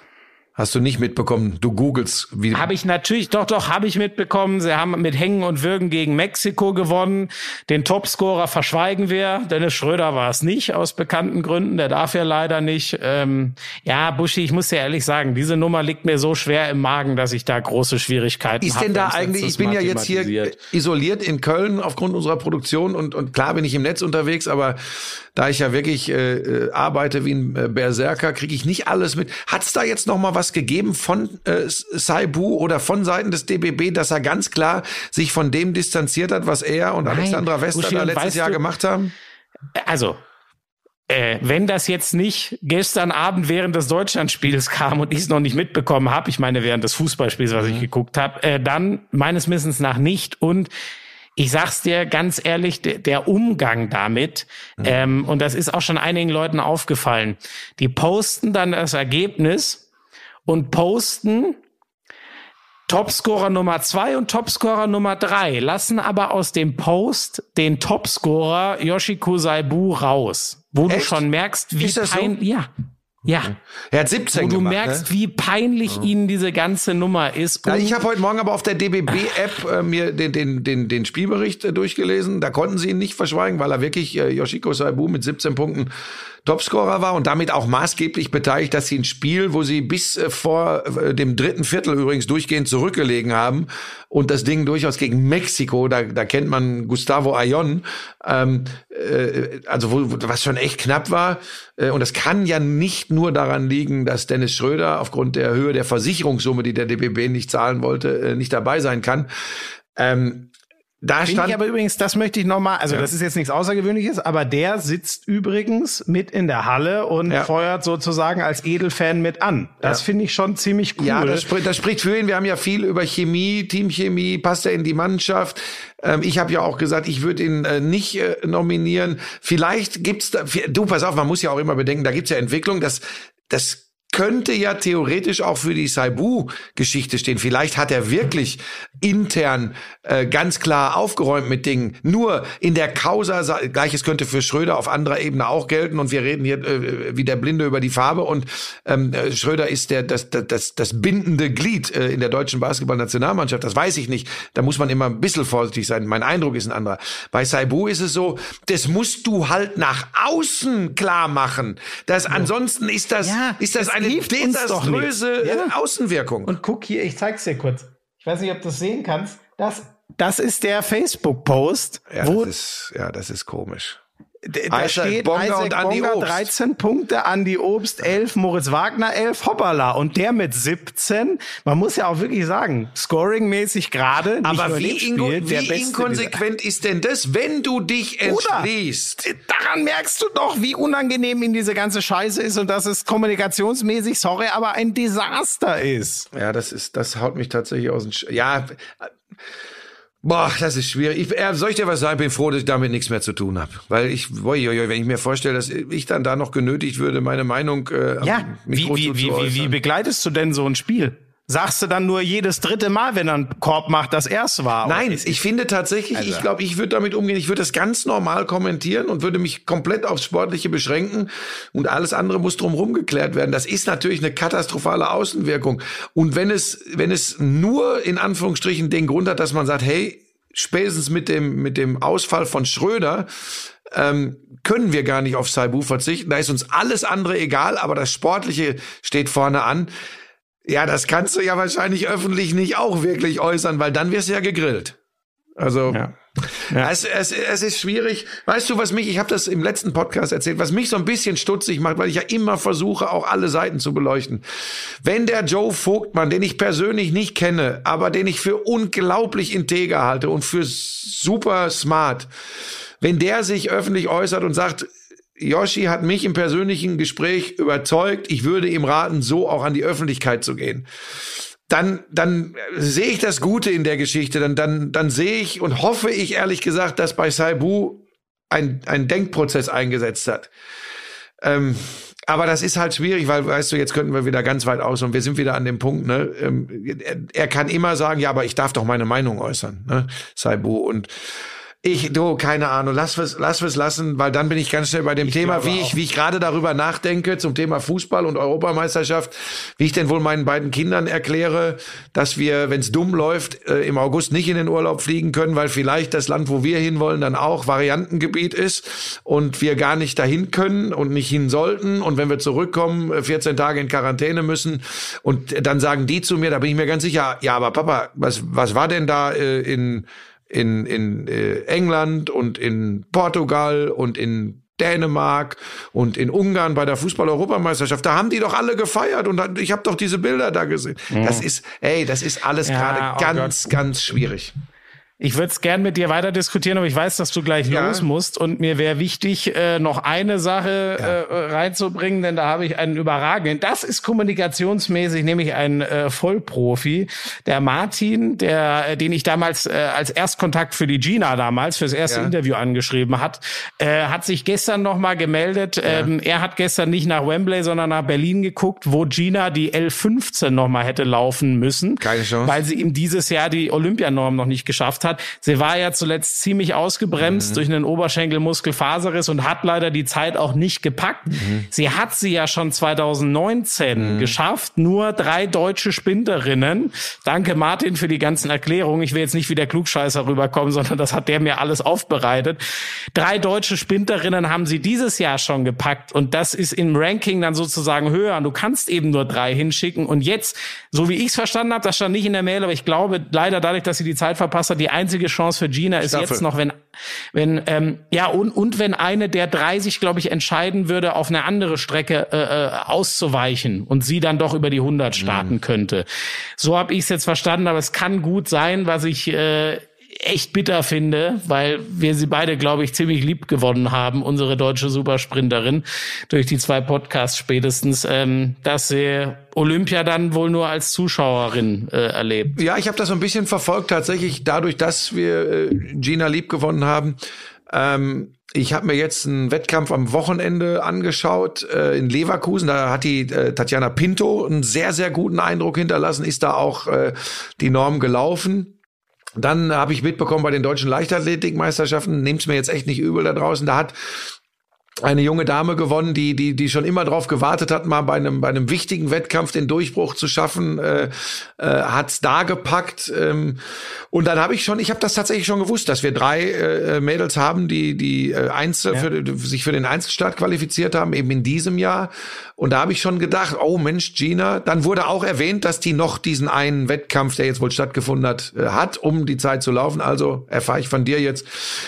Hast du nicht mitbekommen? Du googelst, wie Habe ich natürlich, doch, doch, habe ich mitbekommen. Sie haben mit Hängen und Würgen gegen Mexiko gewonnen. Den Topscorer verschweigen wir. Dennis Schröder war es nicht, aus bekannten Gründen. Der darf ja leider nicht. Ähm, ja, Buschi, ich muss dir ehrlich sagen, diese Nummer liegt mir so schwer im Magen, dass ich da große Schwierigkeiten ist habe. denn da eigentlich, ich bin ja jetzt hier isoliert in Köln aufgrund unserer Produktion und, und klar bin ich im Netz unterwegs, aber da ich ja wirklich äh, äh, arbeite wie ein äh, Berserker, kriege ich nicht alles mit. Hat es da jetzt noch mal was gegeben von äh, Saibu oder von Seiten des DBB, dass er ganz klar sich von dem distanziert hat, was er und Alexandra Wester Uschi, da letztes Jahr du- gemacht haben? Also, äh, wenn das jetzt nicht gestern Abend während des Deutschlandspiels kam und ich es noch nicht mitbekommen habe, ich meine während des Fußballspiels, was ich geguckt habe, äh, dann meines Wissens nach nicht. Und ich sag's dir ganz ehrlich, der, Umgang damit, ähm, und das ist auch schon einigen Leuten aufgefallen, die posten dann das Ergebnis und posten Topscorer Nummer zwei und Topscorer Nummer drei, lassen aber aus dem Post den Topscorer Yoshiko Saibu raus, wo du Echt? schon merkst, wie Ist das so? ja, ja, Er hat 17 wo du gemacht, merkst, ne? wie peinlich ihnen diese ganze Nummer ist. Ja, Und ich habe heute Morgen aber auf der DBB-App äh, mir den, den, den, den Spielbericht äh, durchgelesen. Da konnten sie ihn nicht verschweigen, weil er wirklich äh, Yoshiko Saibu mit 17 Punkten Topscorer war und damit auch maßgeblich beteiligt, dass sie ein Spiel, wo sie bis äh, vor äh, dem dritten Viertel übrigens durchgehend zurückgelegen haben und das Ding durchaus gegen Mexiko, da, da kennt man Gustavo Ayon, ähm, äh, also wo, was schon echt knapp war. Äh, und das kann ja nicht nur daran liegen, dass Dennis Schröder aufgrund der Höhe der Versicherungssumme, die der DBB nicht zahlen wollte, nicht dabei sein kann. Ähm, da Finde stand ich aber übrigens, das möchte ich nochmal, also Ja. das ist jetzt nichts Außergewöhnliches, aber der sitzt übrigens mit in der Halle und Ja. feuert sozusagen als Edelfan mit an. Das Ja. finde ich schon ziemlich cool. Ja, das spricht, das spricht für ihn. Wir haben ja viel über Chemie, Teamchemie, passt er in die Mannschaft. Ähm, ich habe ja auch gesagt, ich würde ihn äh, nicht äh, nominieren. Vielleicht gibt's da, du pass auf, man muss ja auch immer bedenken, da gibt's ja Entwicklung, dass das könnte ja theoretisch auch für die Saibu-Geschichte stehen. Vielleicht hat er wirklich intern äh, ganz klar aufgeräumt mit Dingen. Nur in der Causa, sa- gleiches könnte für Schröder auf anderer Ebene auch gelten. Und wir reden hier äh, wie der Blinde über die Farbe. Und ähm, äh, Schröder ist der das, das, das, das bindende Glied äh, in der deutschen Basketballnationalmannschaft. Das weiß ich nicht. Da muss man immer ein bisschen vorsichtig sein. Mein Eindruck ist ein anderer. Bei Saibu ist es so, das musst du halt nach außen klar machen. Das, Ansonsten ist das, Ja, ist das das eine hilft uns doch desaströse äh, Ja. Außenwirkung. Und guck hier, ich zeig's dir kurz. Ich weiß nicht, ob du es sehen kannst. Das, das ist der Facebook-Post, ja, ja, das ist komisch. Da Isaac steht Bonga Isaac und Andi Bonga Obst. 13 Punkte, Andi Obst 11, Moritz Wagner 11, hoppala. Und der mit 17, man muss ja auch wirklich sagen, scoringmäßig gerade, Aber wie, inko Spiel, der wie inkonsequent ist denn das, wenn du dich entschließt? Daran merkst du doch, wie unangenehm ihm diese ganze Scheiße ist und dass es kommunikationsmäßig, sorry, aber ein Desaster ist. Ja, das ist, das haut mich tatsächlich aus dem, Sch ja, äh, boah, das ist schwierig. Ich, äh, soll ich dir was sagen? Ich bin froh, dass ich damit nichts mehr zu tun habe. Weil ich, uiuiui, wenn ich mir vorstelle, dass ich dann da noch genötigt würde, meine Meinung, äh, Ja, wie, wie, zu wie, wie, wie begleitest du denn so ein Spiel? Sagst du dann nur jedes dritte Mal, wenn er einen Korb macht, das erste war? Nein, Oder- ich finde tatsächlich, Also ich glaube, ich würde damit umgehen. Ich würde das ganz normal kommentieren und würde mich komplett aufs Sportliche beschränken und alles andere muss drumherum geklärt werden. Das ist natürlich eine katastrophale Außenwirkung. Und wenn es, wenn es nur in Anführungsstrichen den Grund hat, dass man sagt, hey, spätestens mit dem, mit dem Ausfall von Schröder, ähm, können wir gar nicht auf Saibu verzichten. Da ist uns alles andere egal, aber das Sportliche steht vorne an. Ja, das kannst du ja wahrscheinlich öffentlich nicht auch wirklich äußern, weil dann wirst du ja gegrillt. Also Ja. Ja. Es, es, es ist schwierig. Weißt du, was mich, ich habe das im letzten Podcast erzählt, was mich so ein bisschen stutzig macht, weil ich ja immer versuche, auch alle Seiten zu beleuchten. Wenn der Joe Vogtmann, den ich persönlich nicht kenne, aber den ich für unglaublich integer halte und für super smart, wenn der sich öffentlich äußert und sagt, Yoshi hat mich im persönlichen Gespräch überzeugt, ich würde ihm raten, so auch an die Öffentlichkeit zu gehen dann, dann sehe ich das Gute in der Geschichte. Dann, dann, dann sehe ich und hoffe ich ehrlich gesagt, dass bei Saibu ein, ein Denkprozess eingesetzt hat. Ähm, aber das ist halt schwierig, weil, weißt du, jetzt könnten wir wieder ganz weit aus und wir sind wieder an dem Punkt, ne? Ähm, er, er kann immer sagen, ja, aber ich darf doch meine Meinung äußern, ne? Saibu. Und ich, du, keine Ahnung, lass es, lass es lassen, weil dann bin ich ganz schnell bei dem Thema, wie ich, wie ich gerade darüber nachdenke zum Thema Fußball und Europameisterschaft, wie ich denn wohl meinen beiden Kindern erkläre, dass wir, wenn es dumm läuft, äh, im August nicht in den Urlaub fliegen können, weil vielleicht das Land, wo wir hinwollen, dann auch Variantengebiet ist und wir gar nicht dahin können und nicht hin sollten. Und wenn wir zurückkommen, äh, 14 Tage in Quarantäne müssen und dann sagen die zu mir, da bin ich mir ganz sicher, ja, aber Papa, was, was war denn da äh, in in, in äh, England und in Portugal und in Dänemark und in Ungarn bei der Fußball-Europameisterschaft, da haben die doch alle gefeiert und ich habe doch diese Bilder da gesehen. Das ist, ey, das ist alles Ja, gerade oh ganz, ganz schwierig. Ich würde es gern mit dir weiter diskutieren, aber ich weiß, dass du gleich Ja. los musst. Und mir wäre wichtig, äh, noch eine Sache äh, reinzubringen, denn da habe ich einen überragenden. Das ist kommunikationsmäßig nämlich ein äh, Vollprofi. Der Martin, der, äh, den ich damals äh, als Erstkontakt für die Gina damals, fürs erste Ja. Interview angeschrieben hat, äh, hat sich gestern noch mal gemeldet. Ähm, er hat gestern nicht nach Wembley, sondern nach Berlin geguckt, wo Gina die L15 noch mal hätte laufen müssen. Keine Chance. Weil sie ihm dieses Jahr die Olympianorm noch nicht geschafft hat. Sie war ja zuletzt ziemlich ausgebremst durch einen Oberschenkelmuskelfaserriss und hat leider die Zeit auch nicht gepackt. Sie hat sie ja schon 2019 geschafft, nur drei deutsche Sprinterinnen. Danke Martin für die ganzen Erklärungen. Ich will jetzt nicht wie der Klugscheißer rüberkommen, sondern das hat der mir alles aufbereitet. Drei deutsche Sprinterinnen haben sie dieses Jahr schon gepackt und das ist im Ranking dann sozusagen höher. Und du kannst eben nur drei hinschicken und jetzt, so wie ich es verstanden habe, das stand nicht in der Mail, aber ich glaube leider dadurch, dass sie die Zeit verpasst hat, die einzige Chance für Gina ist Staffel. jetzt noch, wenn, wenn ähm, ja und und wenn eine der drei sich, glaube ich, entscheiden würde, auf eine andere Strecke äh, äh, auszuweichen und sie dann doch über die 100 starten könnte. So habe ich es jetzt verstanden, aber es kann gut sein, was ich äh, echt bitter finde, weil wir sie beide, glaube ich, ziemlich lieb gewonnen haben, unsere deutsche Supersprinterin, durch die zwei Podcasts spätestens, ähm, dass sie Olympia dann wohl nur als Zuschauerin äh, erlebt. Ja, ich habe das so ein bisschen verfolgt, tatsächlich dadurch, dass wir äh, Gina lieb gewonnen haben. Ähm, ich habe mir jetzt einen Wettkampf am Wochenende angeschaut äh, in Leverkusen. Da hat die äh, Tatjana Pinto einen sehr, sehr guten Eindruck hinterlassen, ist da auch äh, die Norm gelaufen. Dann habe ich mitbekommen bei den deutschen Leichtathletikmeisterschaften, nehmt's mir jetzt echt nicht übel da draußen, da hat eine junge Dame gewonnen, die die die schon immer darauf gewartet hat, mal bei einem bei einem wichtigen Wettkampf den Durchbruch zu schaffen, äh, äh, hat's da gepackt. Ähm, und dann habe ich schon, ich habe das tatsächlich schon gewusst, dass wir drei äh, Mädels haben, die die äh, Einzel für, sich für den Einzelstart qualifiziert haben, eben in diesem Jahr. Und da habe ich schon gedacht, oh Mensch, Gina. Dann wurde auch erwähnt, dass die noch diesen einen Wettkampf, der jetzt wohl stattgefunden hat, äh, hat, um die Zeit zu laufen. Also erfahre ich von dir jetzt,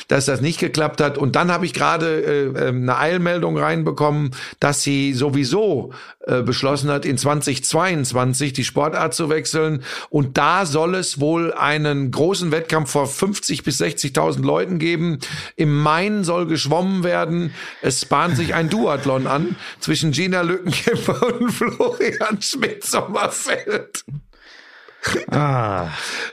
dass das nicht geklappt hat. Und dann habe ich gerade äh, äh, eine Eilmeldung reinbekommen, dass sie sowieso äh, beschlossen hat, in 2022 die Sportart zu wechseln. Und da soll es wohl einen großen Wettkampf vor 50 bis 60.000 Leuten geben. Im Main soll geschwommen werden. Es bahnt sich ein Duathlon an zwischen Gina Lückenkämper und Florian Schmidt-Sommerfeld. Ah.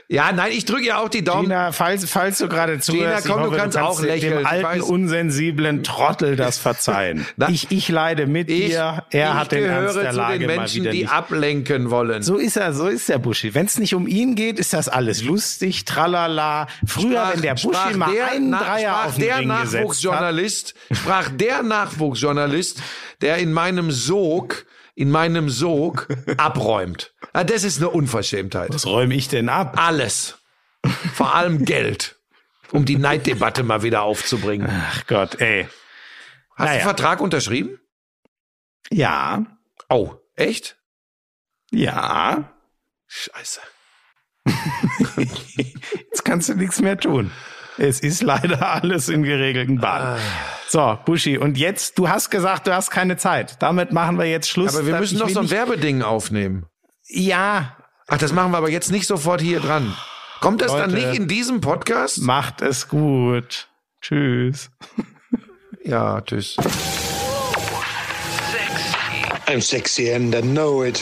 Ja, nein, ich drücke ja auch die Daumen. Gina, falls, falls du gerade zuhörst, Gina, komm, ich du hoffe, kannst auch lächeln. dem alten, unsensiblen Trottel das verzeihen. Na, ich, ich leide mit Ich, dir. Er hat den gehöre Ernst der zu Lage den Menschen, die nicht. ablenken wollen. So ist er, so ist der Buschi. Wenn es nicht um ihn geht, ist das alles lustig, tralala. Früher, wenn der Buschi mal einen Na- Dreier sprach auf den der Ring gesetzt hat. Nachwuchsjournalist, sprach der Nachwuchsjournalist, der in meinem Sog, in meinem Sog abräumt. Ja, das ist eine Unverschämtheit. Was räume ich denn ab? Alles. Vor allem Geld. Um die Neiddebatte mal wieder aufzubringen. Ach Gott, ey. Hast du Naja. den Vertrag unterschrieben? Ja, Oh, echt? ja. Scheiße. Jetzt kannst du nichts mehr tun. Es ist leider alles in geregelten Bahnen. So, Buschi, und jetzt, du hast gesagt, du hast keine Zeit. Damit machen wir jetzt Schluss. Aber wir Da- müssen noch so ein Werbeding aufnehmen. Ja, Ach, das machen wir aber jetzt nicht sofort hier dran. Kommt das dann Leute. nicht in diesem Podcast? macht es gut. Tschüss. Ja, tschüss. I'm sexy and I know it.